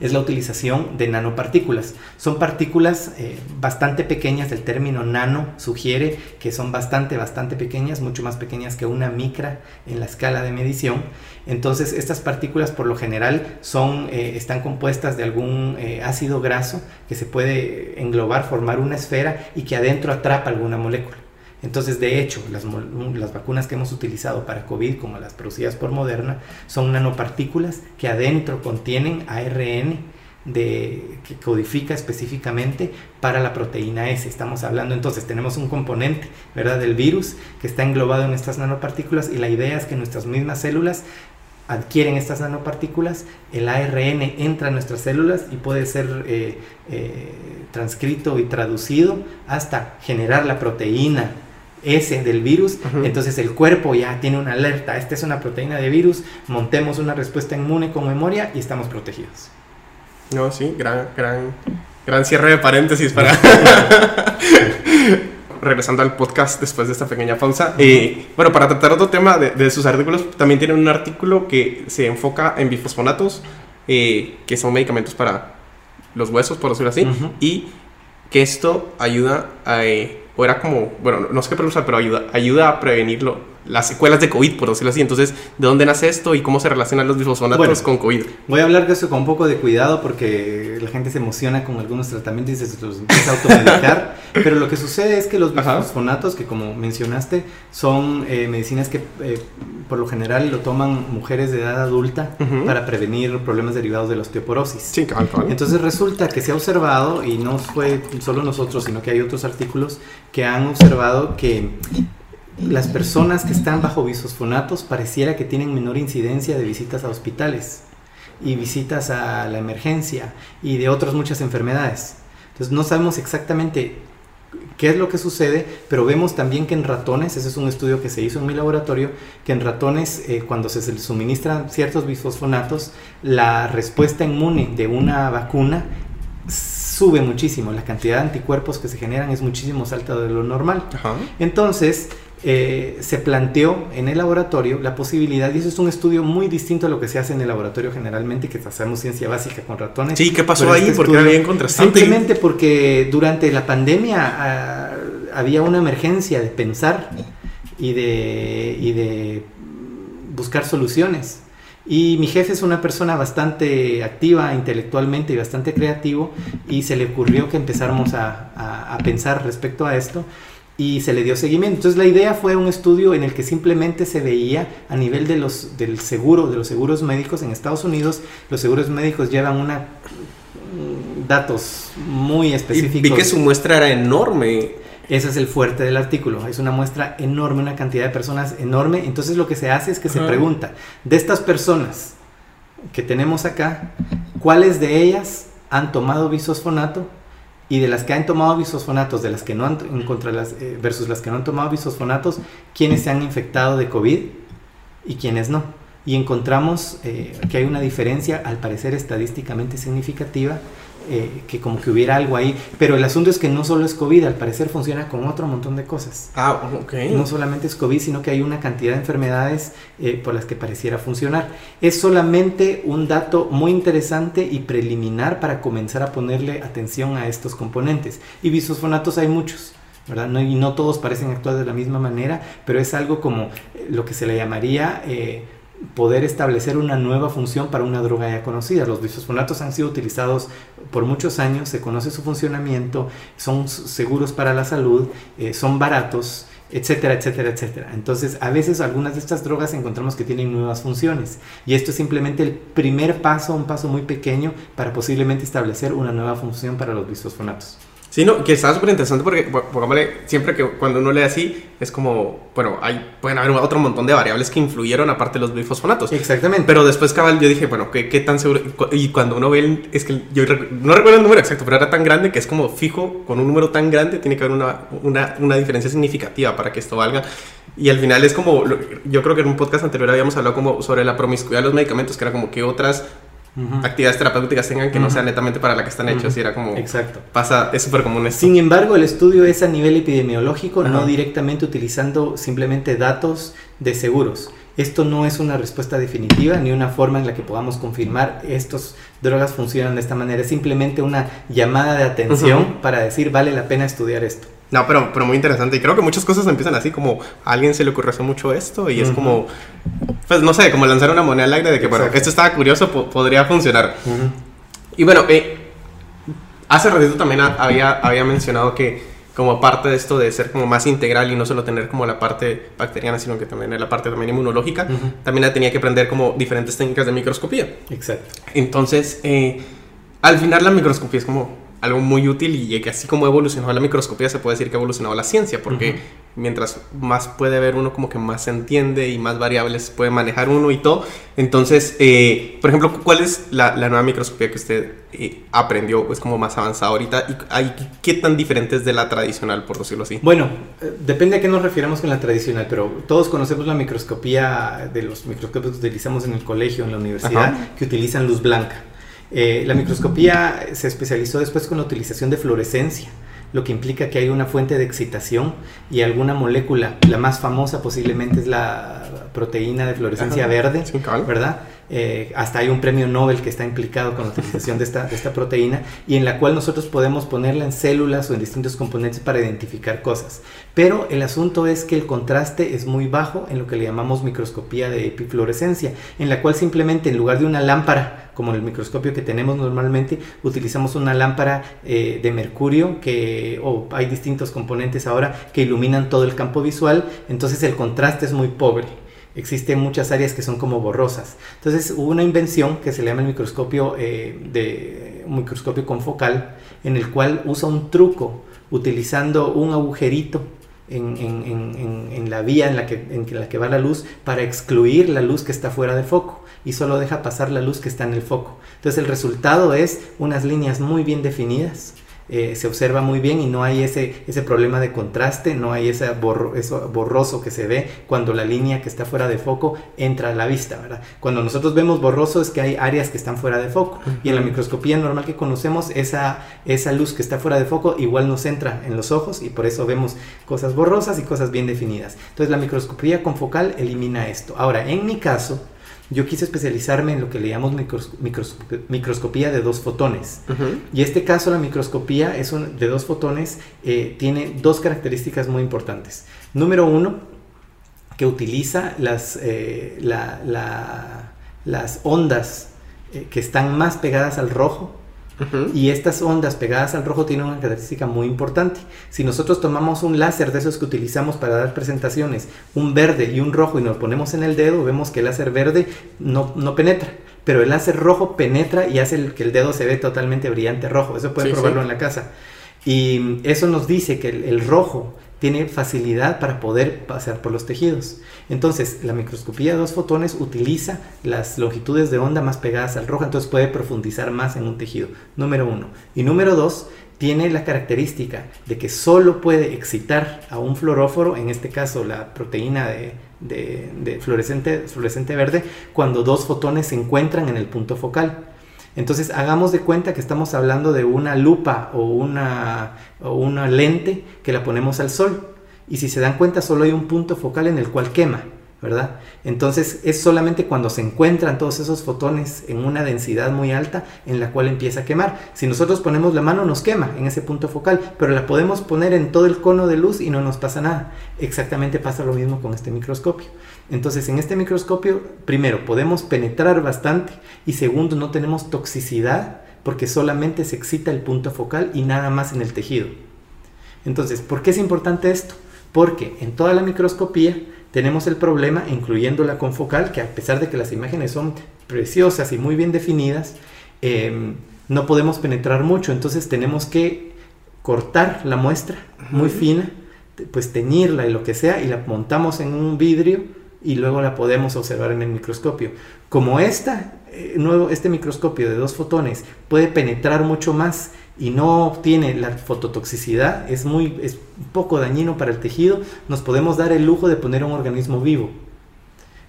es la utilización de nanopartículas. Son partículas eh, bastante pequeñas, el término nano sugiere que son bastante, bastante pequeñas, mucho más pequeñas que una micra en la escala de medición. Entonces, estas partículas por lo general son, eh, están compuestas de algún eh, ácido graso que se puede englobar, formar una esfera y que adentro atrapa alguna molécula. Entonces, de hecho, las, vacunas que hemos utilizado para COVID, como las producidas por Moderna, son nanopartículas que adentro contienen ARN que codifica específicamente para la proteína S. Estamos hablando entonces, tenemos un componente ¿verdad? del virus que está englobado en estas nanopartículas y la idea es que nuestras mismas células adquieren estas nanopartículas, el ARN entra a nuestras células y puede ser eh, eh, transcrito y traducido hasta generar la proteína S del virus, entonces el cuerpo ya tiene una alerta, esta es una proteína de virus, montemos una respuesta inmune con memoria y estamos protegidos. No, sí, gran, gran, Gran cierre de paréntesis para... Regresando al podcast después de esta pequeña pausa. Eh, bueno, para tratar otro tema de, sus artículos, también tienen un artículo que se enfoca en bifosfonatos, eh, que son medicamentos para los huesos, por decirlo así, y que esto ayuda a... Eh, o era como, bueno, no sé qué pero ayuda, ayuda a prevenirlo las secuelas de COVID, por decirlo así. Entonces, ¿de dónde nace esto y cómo se relacionan los bifosfonatos con COVID? Voy a hablar de eso con un poco de cuidado porque la gente se emociona con algunos tratamientos y se los empieza a automedicar. pero lo que sucede es que los bifosfonatos, que como mencionaste, son eh, medicinas que eh, por lo general lo toman mujeres de edad adulta para prevenir problemas derivados de la osteoporosis. Sí, Entonces resulta que se ha observado, y no fue solo nosotros, sino que hay otros artículos que han observado que las personas que están bajo bisosfonatos pareciera que tienen menor incidencia de visitas a hospitales y visitas a la emergencia y de otras muchas enfermedades. Entonces no sabemos exactamente qué es lo que sucede, pero vemos también que en ratones, ese es un estudio que se hizo en mi laboratorio, que en ratones eh, cuando se les suministran ciertos bisfosfonatos, la respuesta inmune de una vacuna sube muchísimo, la cantidad de anticuerpos que se generan es muchísimo más alta de lo normal. Entonces, eh, se planteó en el laboratorio la posibilidad, y eso es un estudio muy distinto a lo que se hace en el laboratorio generalmente, que hacemos ciencia básica con ratones. Sí, ¿qué pasó ahí? Este porque era bien contrastante. Simplemente porque durante la pandemia ah, había una emergencia de pensar y de, y de buscar soluciones. Y mi jefe es una persona bastante activa intelectualmente y bastante creativo y se le ocurrió que empezáramos a, a pensar respecto a esto y se le dio seguimiento. Entonces la idea fue un estudio en el que simplemente se veía a nivel de los, del seguro, de los seguros médicos en Estados Unidos, los seguros médicos llevan una mm, datos muy específicos. Y vi que su muestra era enorme. Ese es el fuerte del artículo. Es una muestra enorme, una cantidad de personas enorme. Entonces lo que se hace es que se pregunta, de estas personas que tenemos acá, ¿cuáles de ellas han tomado bisosfonato y de las que han tomado bisosfonatos, de las que no han, contra las, eh, versus las que no han tomado bisosfonatos, quiénes se han infectado de COVID y quiénes no. Y encontramos eh, que hay una diferencia, al parecer estadísticamente significativa, eh, que como que hubiera algo ahí. Pero el asunto es que no solo es COVID, al parecer funciona con otro montón de cosas. Ah, ok. No solamente es COVID, sino que hay una cantidad de enfermedades eh, por las que pareciera funcionar. Es solamente un dato muy interesante y preliminar para comenzar a ponerle atención a estos componentes. Y bisosfonatos hay muchos. ¿verdad? No, y no todos parecen actuar de la misma manera, pero es algo como lo que se le llamaría poder establecer una nueva función para una droga ya conocida. Los bisfosfonatos han sido utilizados por muchos años, se conoce su funcionamiento, son seguros para la salud, eh, son baratos, etcétera, etcétera, etcétera. Entonces, a veces algunas de estas drogas encontramos que tienen nuevas funciones y esto es simplemente el primer paso, un paso muy pequeño para posiblemente establecer una nueva función para los bisfosfonatos. Sí, no, que está súper interesante porque, siempre que cuando uno lee así, es como, bueno, hay, pueden haber otro montón de variables que influyeron aparte de los bifosfonatos. Exactamente. Pero después, cabal, yo dije, bueno, ¿qué, qué tan seguro? Y cuando uno ve, es que yo no recuerdo el número exacto, pero era tan grande que es como fijo, con un número tan grande tiene que haber una, una, una diferencia significativa para que esto valga. Y al final es como, yo creo que en un podcast anterior habíamos hablado como sobre la promiscuidad de los medicamentos, que era como que otras actividades terapéuticas tengan que no sean netamente para la que están hechos. Y era como. Exacto. Pasa, es súper común Sin embargo, el estudio es a nivel epidemiológico, no directamente utilizando simplemente datos de seguros. Esto no es una respuesta definitiva ni una forma en la que podamos confirmar estas drogas funcionan de esta manera. Es simplemente una llamada de atención para decir vale la pena estudiar esto. No, pero, pero muy interesante. Y creo que muchas cosas empiezan así, como a alguien se le ocurrió hacer mucho esto y es como, pues no sé, como lanzar una moneda al aire de que, bueno, esto estaba curioso, podría funcionar. Y bueno, eh, hace ratito también había, había mencionado que como parte de esto de ser como más integral y no solo tener como la parte bacteriana, sino que también la parte también inmunológica, también tenía que aprender como diferentes técnicas de microscopía. Exacto. Entonces, eh, al final la microscopía es como algo muy útil y que así como evolucionó la microscopía se puede decir que ha evolucionado la ciencia porque mientras más puede ver uno como que más se entiende y más variables puede manejar uno y todo. Entonces eh, por ejemplo cuál es la, nueva microscopía que usted eh, aprendió es como más avanzada ahorita y qué tan diferente es de la tradicional por decirlo así bueno eh, depende a qué nos refiramos con la tradicional pero todos conocemos la microscopía de los microscopios que utilizamos en el colegio en la universidad que utilizan luz blanca Eh, la microscopía se especializó después con la utilización de fluorescencia lo que implica que hay una fuente de excitación y alguna molécula, la más famosa posiblemente es la proteína de fluorescencia verde, ¿verdad? Eh, hasta hay un premio Nobel que está implicado con la utilización de esta, de esta proteína y en la cual nosotros podemos ponerla en células o en distintos componentes para identificar cosas. Pero el asunto es que el contraste es muy bajo en lo que le llamamos microscopía de epifluorescencia, en la cual simplemente en lugar de una lámpara, como el microscopio que tenemos normalmente, utilizamos una lámpara eh, de mercurio que, o hay distintos componentes ahora que iluminan todo el campo visual, entonces el contraste es muy pobre existen muchas áreas que son como borrosas. Entonces hubo una invención que se le llama el microscopio, eh, de, un microscopio confocal, en el cual usa un truco utilizando un agujerito en, en, en, la vía en la, que, en la que va la luz para excluir la luz que está fuera de foco y solo deja pasar la luz que está en el foco. Entonces el resultado es unas líneas muy bien definidas eh, se observa muy bien y no hay ese, ese problema de contraste, no hay ese eso borroso que se ve cuando la línea que está fuera de foco entra a la vista, ¿verdad? Cuando nosotros vemos borroso es que hay áreas que están fuera de foco y en la microscopía normal que conocemos esa, esa luz que está fuera de foco igual nos entra en los ojos y por eso vemos cosas borrosas y cosas bien definidas. Entonces la microscopía confocal elimina esto. Ahora, en mi caso, yo quise especializarme en lo que le llamamos microscopía de dos fotones. Y este caso, la microscopía es de dos fotones, eh, tiene dos características muy importantes. Número uno, que utiliza las, eh, las ondas eh, que están más pegadas al rojo y estas ondas pegadas al rojo tienen una característica muy importante. Si nosotros tomamos un láser de esos que utilizamos para dar presentaciones, un verde y un rojo, y nos ponemos en el dedo, vemos que el láser verde no, no penetra. Pero el láser rojo penetra y hace que el dedo se ve totalmente brillante rojo. Eso pueden probarlo en la casa. Y eso nos dice que el rojo tiene facilidad para poder pasar por los tejidos. Entonces, la microscopía de dos fotones utiliza las longitudes de onda más pegadas al rojo, entonces puede profundizar más en un tejido, número uno. Y número dos, tiene la característica de que solo puede excitar a un fluoróforo, en este caso la proteína de, fluorescente, verde, cuando dos fotones se encuentran en el punto focal. Entonces hagamos de cuenta que estamos hablando de una lupa o una lente que la ponemos al sol. Y si se dan cuenta solo hay un punto focal en el cual quema. ¿verdad? Entonces es solamente cuando se encuentran todos esos fotones en una densidad muy alta en la cual empieza a quemar. Si nosotros ponemos la mano nos quema en ese punto focal, pero la podemos poner en todo el cono de luz y no nos pasa nada. Exactamente pasa lo mismo con este microscopio. Entonces en este microscopio, primero, podemos penetrar bastante y segundo, no tenemos toxicidad porque solamente se excita el punto focal y nada más en el tejido. Entonces, ¿por qué es importante esto? Porque en toda la microscopía tenemos el problema, incluyendo la confocal, que a pesar de que las imágenes son preciosas y muy bien definidas, em, no podemos penetrar mucho, entonces tenemos que cortar la muestra muy fina, pues teñirla y lo que sea, y la montamos en un vidrio y luego la podemos observar en el microscopio. Como esta, eh, nuevo, este microscopio de dos fotones puede penetrar mucho más y no tiene la fototoxicidad, es muy es poco dañino para el tejido, nos podemos dar el lujo de poner un organismo vivo.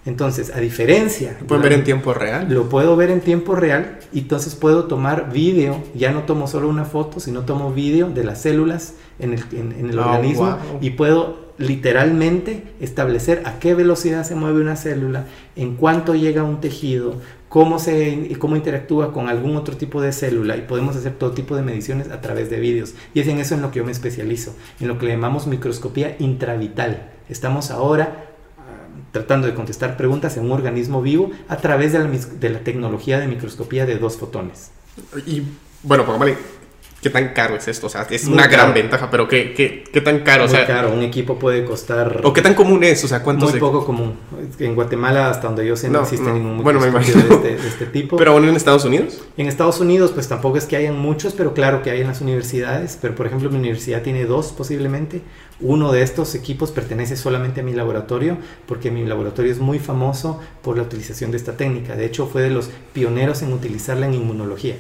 Entonces, a diferencia... ¿Lo pueden ver en tiempo real? Lo puedo ver en tiempo real y entonces puedo tomar vídeo, ya no tomo solo una foto, sino tomo vídeo de las células en el, en, el oh, organismo y puedo literalmente establecer a qué velocidad se mueve una célula, en cuánto llega un tejido, cómo, se, cómo interactúa con algún otro tipo de célula y podemos hacer todo tipo de mediciones a través de vídeos. Y es en eso en lo que yo me especializo, en lo que le llamamos microscopía intravital. Estamos ahora ah, tratando de contestar preguntas en un organismo vivo a través de la, tecnología de microscopía de dos fotones. Y bueno, pongámosle ¿Qué tan caro es esto? O sea, es una gran ventaja, pero ¿qué, qué, qué tan caro? Muy o sea, caro, un equipo puede costar... ¿O qué tan común es? O sea, ¿cuántos... Muy poco común. En Guatemala, hasta donde yo sé, no, existe ningún bueno, me imagino. De, este, de este tipo. ¿Pero aún en Estados Unidos? En Estados Unidos, pues tampoco es que hayan muchos, pero claro que hay en las universidades. Pero, por ejemplo, mi universidad tiene dos posiblemente. Uno de estos equipos pertenece solamente a mi laboratorio, porque mi laboratorio es muy famoso por la utilización de esta técnica. De hecho, fue de los pioneros en utilizarla en inmunología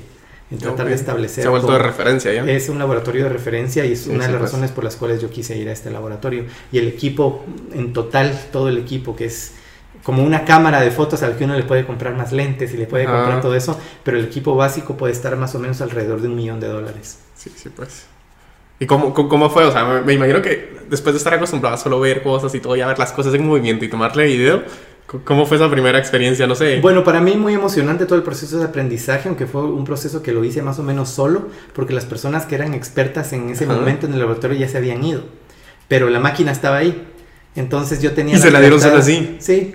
en tratar de establecer. Se ha vuelto de referencia ya. Es un laboratorio de referencia y es una de las pues. razones por las cuales yo quise ir a este laboratorio. Y el equipo, en total, todo el equipo, que es como una cámara de fotos al que uno le puede comprar más lentes y le puede comprar todo eso, pero el equipo básico puede estar más o menos alrededor de un millón de dólares. Sí, sí, pues. ¿Y cómo, cómo fue? O sea, me, imagino que después de estar acostumbrado a solo ver cosas y todo, y a ver las cosas en movimiento y tomarle video, ¿cómo fue esa primera experiencia? No sé. Bueno, para mí muy emocionante todo el proceso de aprendizaje, aunque fue un proceso que lo hice más o menos solo, porque las personas que eran expertas en ese momento en el laboratorio ya se habían ido, pero la máquina estaba ahí. Entonces yo tenía... ¿Y se la dieron solo así? Sí,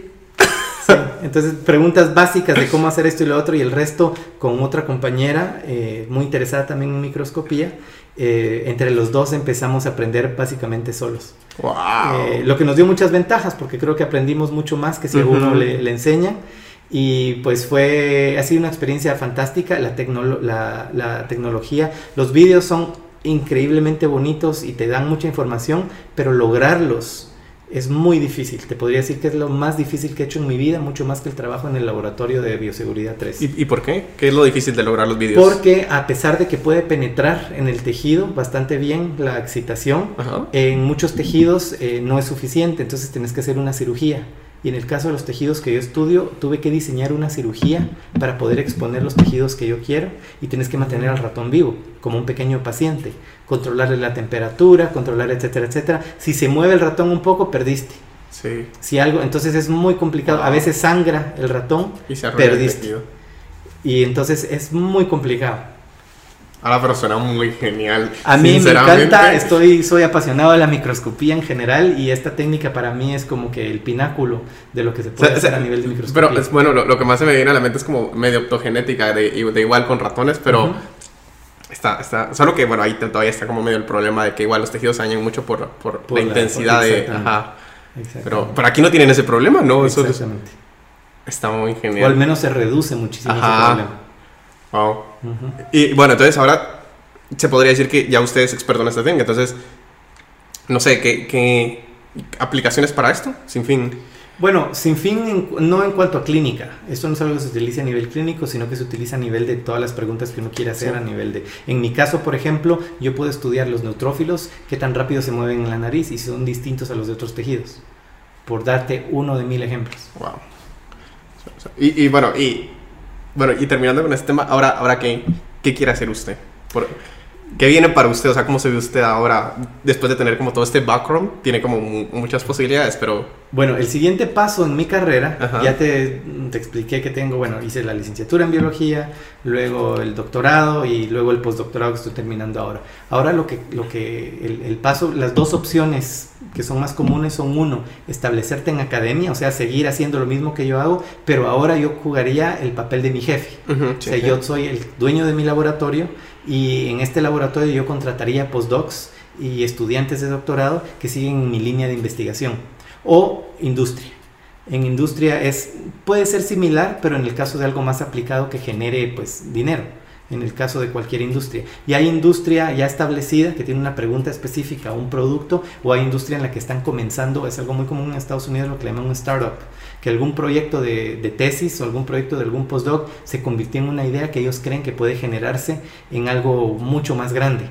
entonces preguntas básicas de cómo hacer esto y lo otro y el resto con otra compañera eh, muy interesada también en microscopía. Eh, entre los dos empezamos a aprender básicamente solos. Eh, lo que nos dio muchas ventajas porque creo que aprendimos mucho más que si uno le, enseña. Y pues fue, ha sido una experiencia fantástica, la, la, la tecnología, los vídeos son increíblemente bonitos y te dan mucha información, pero lograrlos es muy difícil. Te podría decir que es lo más difícil que he hecho en mi vida, mucho más que el trabajo en el laboratorio de bioseguridad 3. ¿Y, por qué? ¿Qué es lo difícil de lograr los vídeos? Porque a pesar de que puede penetrar en el tejido bastante bien la excitación, en muchos tejidos eh, no es suficiente, entonces tienes que hacer una cirugía. Y en el caso de los tejidos que yo estudio, tuve que diseñar una cirugía para poder exponer los tejidos que yo quiero y tienes que mantener al ratón vivo, como un pequeño paciente, controlarle la temperatura, controlar, etcétera, etcétera. Si se mueve el ratón un poco, perdiste. Sí. Si algo, entonces es muy complicado. A veces sangra el ratón, y se perdiste. y entonces es muy complicado. Ahora, pero suena muy genial. A mí me encanta, estoy, soy apasionado de la microscopía en general y esta técnica para mí es como que el pináculo de lo que se puede hacer a nivel de microscopía. Pero es, bueno, lo, que más se me viene a la mente es como medio optogenética, de, de igual con ratones, pero está, está, solo que bueno, ahí todavía está como medio el problema de que igual los tejidos se dañan mucho por, por, la, intensidad de... Ajá. Pero, pero aquí no tienen ese problema, ¿no? Exactamente. está muy genial. O al menos se reduce muchísimo ese problema. Wow. Y bueno, entonces ahora se podría decir que ya usted es experto en esta técnica. Entonces, no sé, ¿qué, qué aplicaciones para esto? Sin fin. Bueno, sin fin no en cuanto a clínica. Esto no es algo que se utiliza a nivel clínico, sino que se utiliza a nivel de todas las preguntas que uno quiere hacer a nivel de... En mi caso, por ejemplo, yo puedo estudiar los neutrófilos, qué tan rápido se mueven en la nariz y si son distintos a los de otros tejidos. Por darte uno de mil ejemplos. Wow. Y, y bueno, y bueno, y terminando con este tema, ahora, ahora ¿qué, qué quiere hacer usted? Por, ¿Qué viene para usted? O sea, ¿cómo se ve usted ahora después de tener como todo este background? Tiene como muchas posibilidades, pero... Bueno, el siguiente paso en mi carrera, ya te, te, expliqué que tengo, bueno, hice la licenciatura en biología, luego el doctorado y luego el postdoctorado que estoy terminando ahora. Ahora lo que, lo que el, el paso, las dos opciones que son más comunes son uno, establecerte en academia, o sea, seguir haciendo lo mismo que yo hago, pero ahora yo jugaría el papel de mi jefe. o sea, yo soy el dueño de mi laboratorio y en este laboratorio yo contrataría postdocs y estudiantes de doctorado que siguen mi línea de investigación. O industria. En industria es, puede ser similar, pero en el caso de algo más aplicado que genere pues dinero en el caso de cualquier industria. Y hay industria ya establecida que tiene una pregunta específica, un producto, o hay industria en la que están comenzando, es algo muy común en Estados Unidos lo que llaman un startup, que algún proyecto de, tesis o algún proyecto de algún postdoc se convirtió en una idea que ellos creen que puede generarse en algo mucho más grande.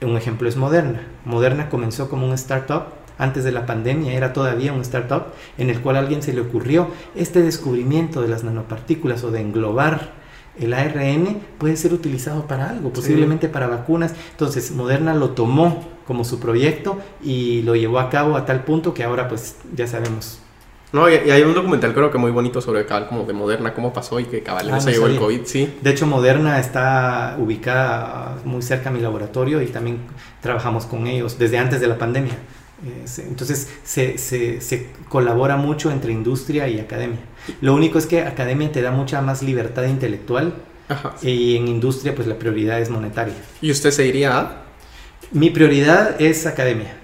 Un ejemplo es Moderna. Moderna comenzó como un startup antes de la pandemia era todavía un startup en el cual a alguien se le ocurrió este descubrimiento de las nanopartículas o de englobar el ARN puede ser utilizado para algo, posiblemente para vacunas. Entonces Moderna lo tomó como su proyecto y lo llevó a cabo a tal punto que ahora pues ya sabemos no, y, hay un documental creo que muy bonito sobre cabal como de Moderna, cómo pasó y que cabal ah, se llevó el COVID, sí. De hecho, Moderna está ubicada muy cerca a mi laboratorio y también trabajamos con ellos desde antes de la pandemia. Entonces se, se, se, colabora mucho entre industria y academia. Lo único es que academia te da mucha más libertad intelectual y en industria pues la prioridad es monetaria. ¿Y usted se iría a? Mi prioridad es academia.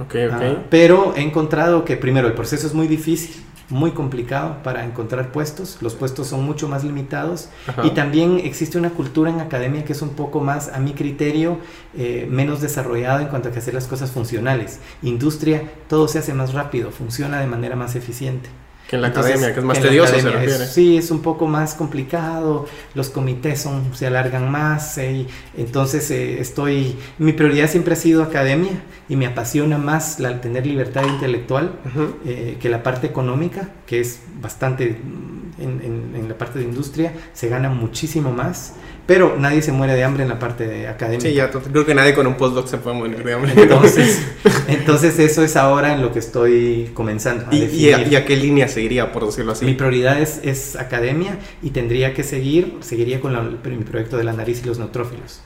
Ok, ok. pero he encontrado que primero el proceso es muy difícil, muy complicado para encontrar puestos, los puestos son mucho más limitados y también existe una cultura en academia que es un poco más, a mi criterio, eh, menos desarrollada en cuanto a que hacer las cosas funcionales. Industria, todo se hace más rápido, funciona de manera más eficiente. Que en la academia, que es más tedioso, se refiere. sí, es un poco más complicado, los comités son, se alargan más, eh, entonces eh, estoy, mi prioridad siempre ha sido academia y me apasiona más la, tener libertad intelectual eh, que la parte económica, que es bastante, mm, en, en la parte de industria se gana muchísimo más. Pero nadie se muere de hambre en la parte de académica. Sí, ya creo que nadie con un postdoc se puede morir de hambre. Entonces, entonces eso es ahora en lo que estoy comenzando. A ¿Y, y, a, qué línea seguiría, por decirlo así? Mi prioridad es, es academia y tendría que seguir, seguiría con mi proyecto de la nariz y los neutrófilos.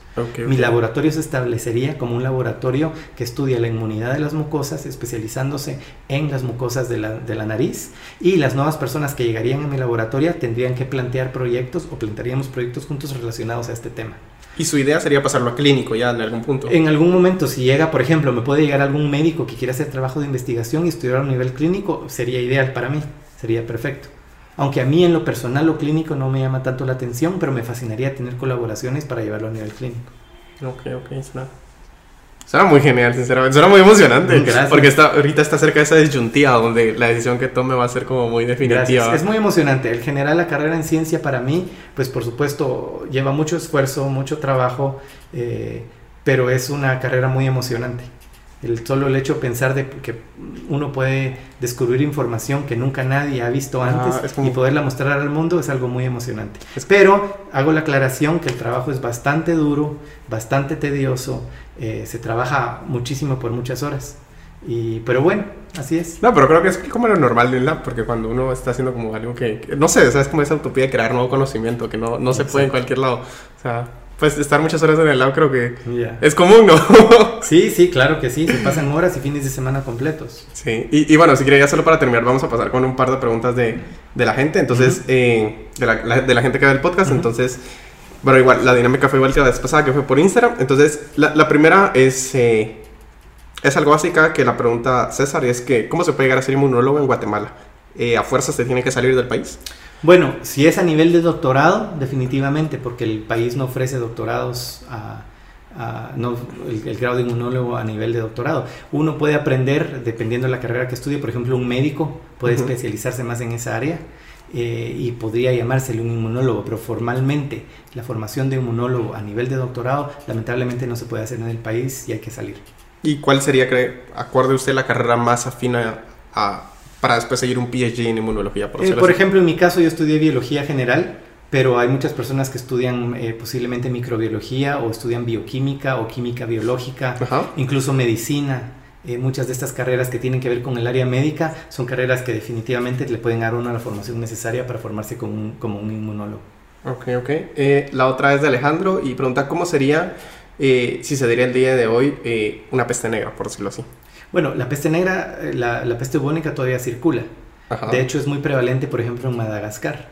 Mi laboratorio se establecería como un laboratorio que estudia la inmunidad de las mucosas, especializándose en las mucosas de la, de la nariz. Y las nuevas personas que llegarían a mi laboratorio tendrían que plantear proyectos o plantearíamos proyectos juntos relacionados a este tema. ¿Y su idea sería pasarlo a clínico ya en algún punto? En algún momento, si llega, por ejemplo, me puede llegar algún médico que quiera hacer trabajo de investigación y estudiar a un nivel clínico, sería ideal para mí, sería perfecto. Aunque a mí en lo personal lo clínico no me llama tanto la atención, pero me fascinaría tener colaboraciones para llevarlo a nivel clínico. Ok, ok, suena, suena muy genial, sinceramente. Suena muy emocionante. Gracias. Porque está, ahorita está cerca de esa disyuntiva donde la decisión que tome va a ser como muy definitiva. Es muy emocionante. El general, la carrera en ciencia para mí, pues por supuesto lleva mucho esfuerzo, mucho trabajo, eh, pero es una carrera muy emocionante. El solo el hecho de pensar de que uno puede descubrir información que nunca nadie ha visto ah, antes y poderla mostrar al mundo es algo muy emocionante. Pero hago la aclaración que el trabajo es bastante duro, bastante tedioso, eh, se trabaja muchísimo por muchas horas. Y, pero bueno, así es. No, pero creo que es como lo normal de lab, porque cuando uno está haciendo como algo que, no sé, es como esa utopía de crear nuevo conocimiento que no, no se puede en cualquier lado. O sea, pues estar muchas horas en el lab creo que es común, ¿no? sí, sí, claro que sí, se pasan horas y fines de semana completos. Sí, y, bueno, si quería ya solo para terminar, vamos a pasar con un par de preguntas de, de la gente, entonces, eh, de, la, de, la, gente que ve el podcast, entonces, bueno, igual, la dinámica fue igual que la vez pasada, que fue por Instagram, entonces, la, la primera es, eh, es algo básica que la pregunta César, es que, ¿cómo se puede llegar a ser inmunólogo en Guatemala? Eh, ¿A fuerzas se tiene que salir del país? Bueno, si es a nivel de doctorado, definitivamente, porque el país no ofrece doctorados a, no, el, grado de inmunólogo a nivel de doctorado. Uno puede aprender, dependiendo de la carrera que estudie, por ejemplo, un médico puede especializarse más en esa área eh, y podría llamársele un inmunólogo, pero formalmente la formación de inmunólogo a nivel de doctorado lamentablemente no se puede hacer en el país y hay que salir. ¿Y cuál sería, acuerde usted, la carrera más afina a para después seguir un PhD en inmunología. Por, eh, por ejemplo, en mi caso yo estudié biología general, pero hay muchas personas que estudian eh, posiblemente microbiología o estudian bioquímica o química biológica, incluso medicina. Eh, muchas de estas carreras que tienen que ver con el área médica son carreras que definitivamente le pueden dar a uno la formación necesaria para formarse como un, como un inmunólogo. Ok, ok. la otra es de Alejandro y pregunta cómo sería, si se diría el día de hoy, una peste negra, por decirlo así. Bueno, la peste negra, eh, la, la peste bubónica todavía circula. De hecho, es muy prevalente, por ejemplo, en Madagascar.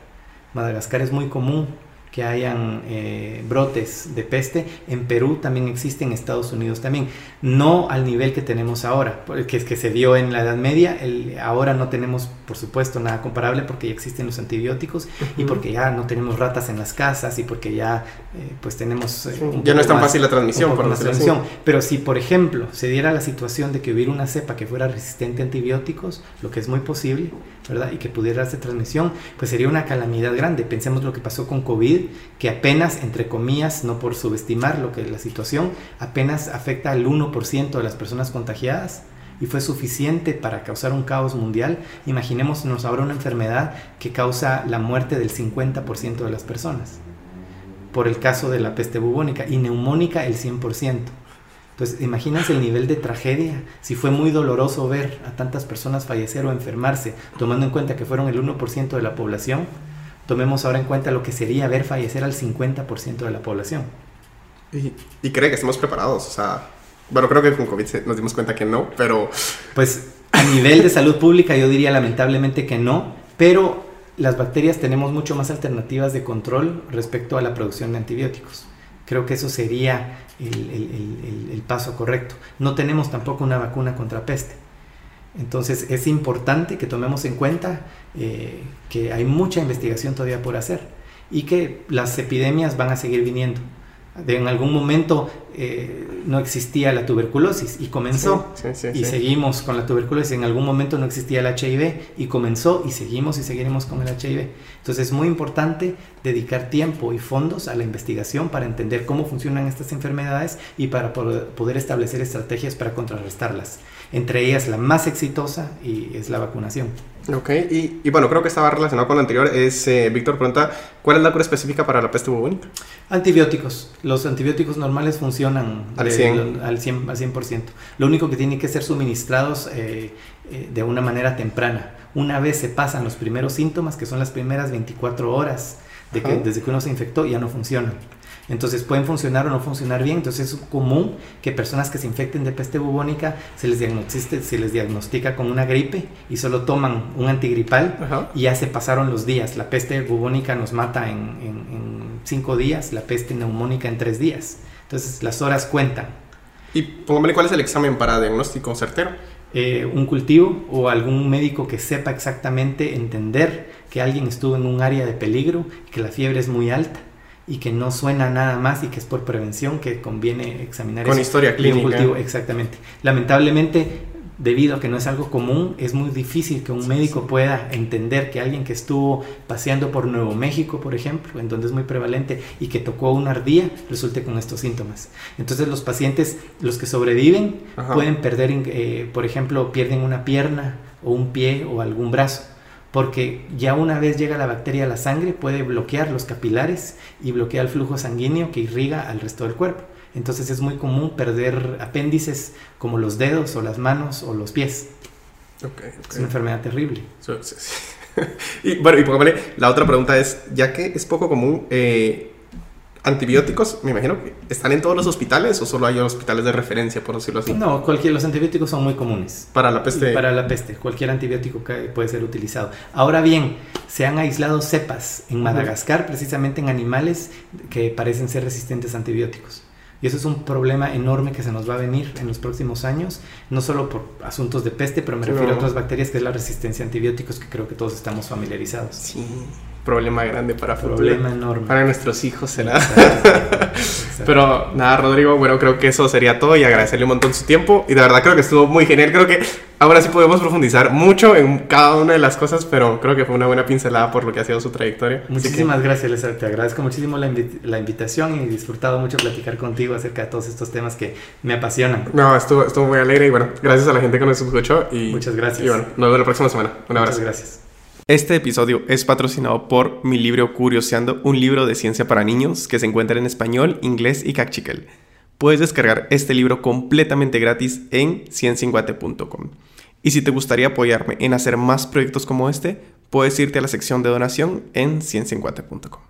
Madagascar es muy común que hayan eh, brotes de peste. En Perú también existe, en Estados Unidos también. No al nivel que tenemos ahora, que es que se dio en la Edad Media. El, ahora no tenemos, por supuesto, nada comparable porque ya existen los antibióticos y porque ya no tenemos ratas en las casas y porque ya eh, pues tenemos... Eh, ya no es tan fácil la transmisión. Por la transmisión. Pero si, por ejemplo, se diera la situación de que hubiera una cepa que fuera resistente a antibióticos, lo que es muy posible, ¿verdad? Y que pudiera hacer transmisión, pues sería una calamidad grande. Pensemos lo que pasó con COVID, que apenas, entre comillas, no por subestimar lo que es la situación, apenas afecta al 1% de las personas contagiadas y fue suficiente para causar un caos mundial. Imaginémonos ahora una enfermedad que causa la muerte del 50% de las personas. Por el caso de la peste bubónica y neumónica el 100%. Entonces, imagínense el nivel de tragedia. Si fue muy doloroso ver a tantas personas fallecer o enfermarse, tomando en cuenta que fueron el 1% de la población, tomemos ahora en cuenta lo que sería ver fallecer al 50% de la población. Y, cree que estamos preparados, o sea, bueno, creo que con COVID nos dimos cuenta que no, pero... Pues a nivel de salud pública yo diría lamentablemente que no, pero las bacterias tenemos mucho más alternativas de control respecto a la producción de antibióticos. Creo que eso sería el, paso correcto. No tenemos tampoco una vacuna contra peste. Entonces es importante que tomemos en cuenta eh, que hay mucha investigación todavía por hacer y que las epidemias van a seguir viniendo. En algún momento eh, no existía la tuberculosis y comenzó y seguimos con la tuberculosis. En algún momento no existía el HIV y comenzó y seguimos y seguiremos con el HIV. Entonces es muy importante dedicar tiempo y fondos a la investigación para entender cómo funcionan estas enfermedades y para poder establecer estrategias para contrarrestarlas. Entre ellas la más exitosa y es la vacunación. Ok, y, bueno, creo que estaba relacionado con lo anterior. Es, eh, Víctor pregunta, ¿cuál es la cura específica para la peste bubónica? Antibióticos. Los antibióticos normales funcionan al 100%. al 100, al 100%. Lo único que tienen que ser suministrados eh, eh, de una manera temprana. Una vez se pasan los primeros síntomas, que son las primeras 24 horas de que, desde que uno se infectó, ya no funcionan. Entonces pueden funcionar o no funcionar bien. Entonces es común que personas que se infecten de peste bubónica se les, se les diagnostica con una gripe y solo toman un antigripal y ya se pasaron los días. La peste bubónica nos mata en, cinco días, la peste neumónica en tres días. Entonces las horas cuentan. Y póngame cuál es el examen para diagnóstico certero. Eh, un cultivo o algún médico que sepa exactamente entender que alguien estuvo en un área de peligro, que la fiebre es muy alta y que no suena nada más y que es por prevención que conviene examinar con historia clínica. exactamente. Lamentablemente debido a que no es algo común es muy difícil que un médico pueda entender que alguien que estuvo paseando por Nuevo México por ejemplo en donde es muy prevalente y que tocó una ardilla resulte con estos síntomas. Entonces los pacientes los que sobreviven pueden perder eh, por ejemplo pierden una pierna o un pie o algún brazo porque ya una vez llega la bacteria a la sangre puede bloquear los capilares y bloquea el flujo sanguíneo que irriga al resto del cuerpo. Entonces es muy común perder apéndices como los dedos o las manos o los pies. Es una enfermedad terrible. y bueno, y la otra pregunta es, ya que es poco común, eh, antibióticos, me imagino que están en todos los hospitales o solo hay hospitales de referencia, por decirlo así. No, cualquier, los antibióticos son muy comunes. Para la peste. Para la peste, cualquier antibiótico puede ser utilizado. Ahora bien, se han aislado cepas en Madagascar, precisamente en animales que parecen ser resistentes a antibióticos. Y eso es un problema enorme que se nos va a venir en los próximos años, no solo por asuntos de peste, pero me refiero a otras bacterias que es la resistencia a antibióticos que creo que todos estamos familiarizados. Sí problema grande para problema enorme. Para nuestros hijos será. Pero nada Rodrigo bueno creo que eso sería todo y agradecerle un montón su tiempo. Y de verdad creo que estuvo muy genial. Creo que ahora sí podemos profundizar mucho en cada una de las cosas pero creo que fue una buena pincelada por lo que ha sido su trayectoria. Muchísimas gracias Lester te agradezco muchísimo la, la, invitación y he disfrutado mucho platicar contigo acerca de todos estos temas que me apasionan. No estuvo, estuvo muy alegre y bueno gracias a la gente que nos escuchó y muchas gracias. y bueno nos vemos la próxima semana. Un abrazo. muchas gracias este episodio es patrocinado por mi libro Curioseando, un libro de ciencia para niños que se encuentra en español, inglés y cachiquel. Puedes descargar este libro completamente gratis en ciencienguate.com. Y si te gustaría apoyarme en hacer más proyectos como este, puedes irte a la sección de donación en ciencienguate.com.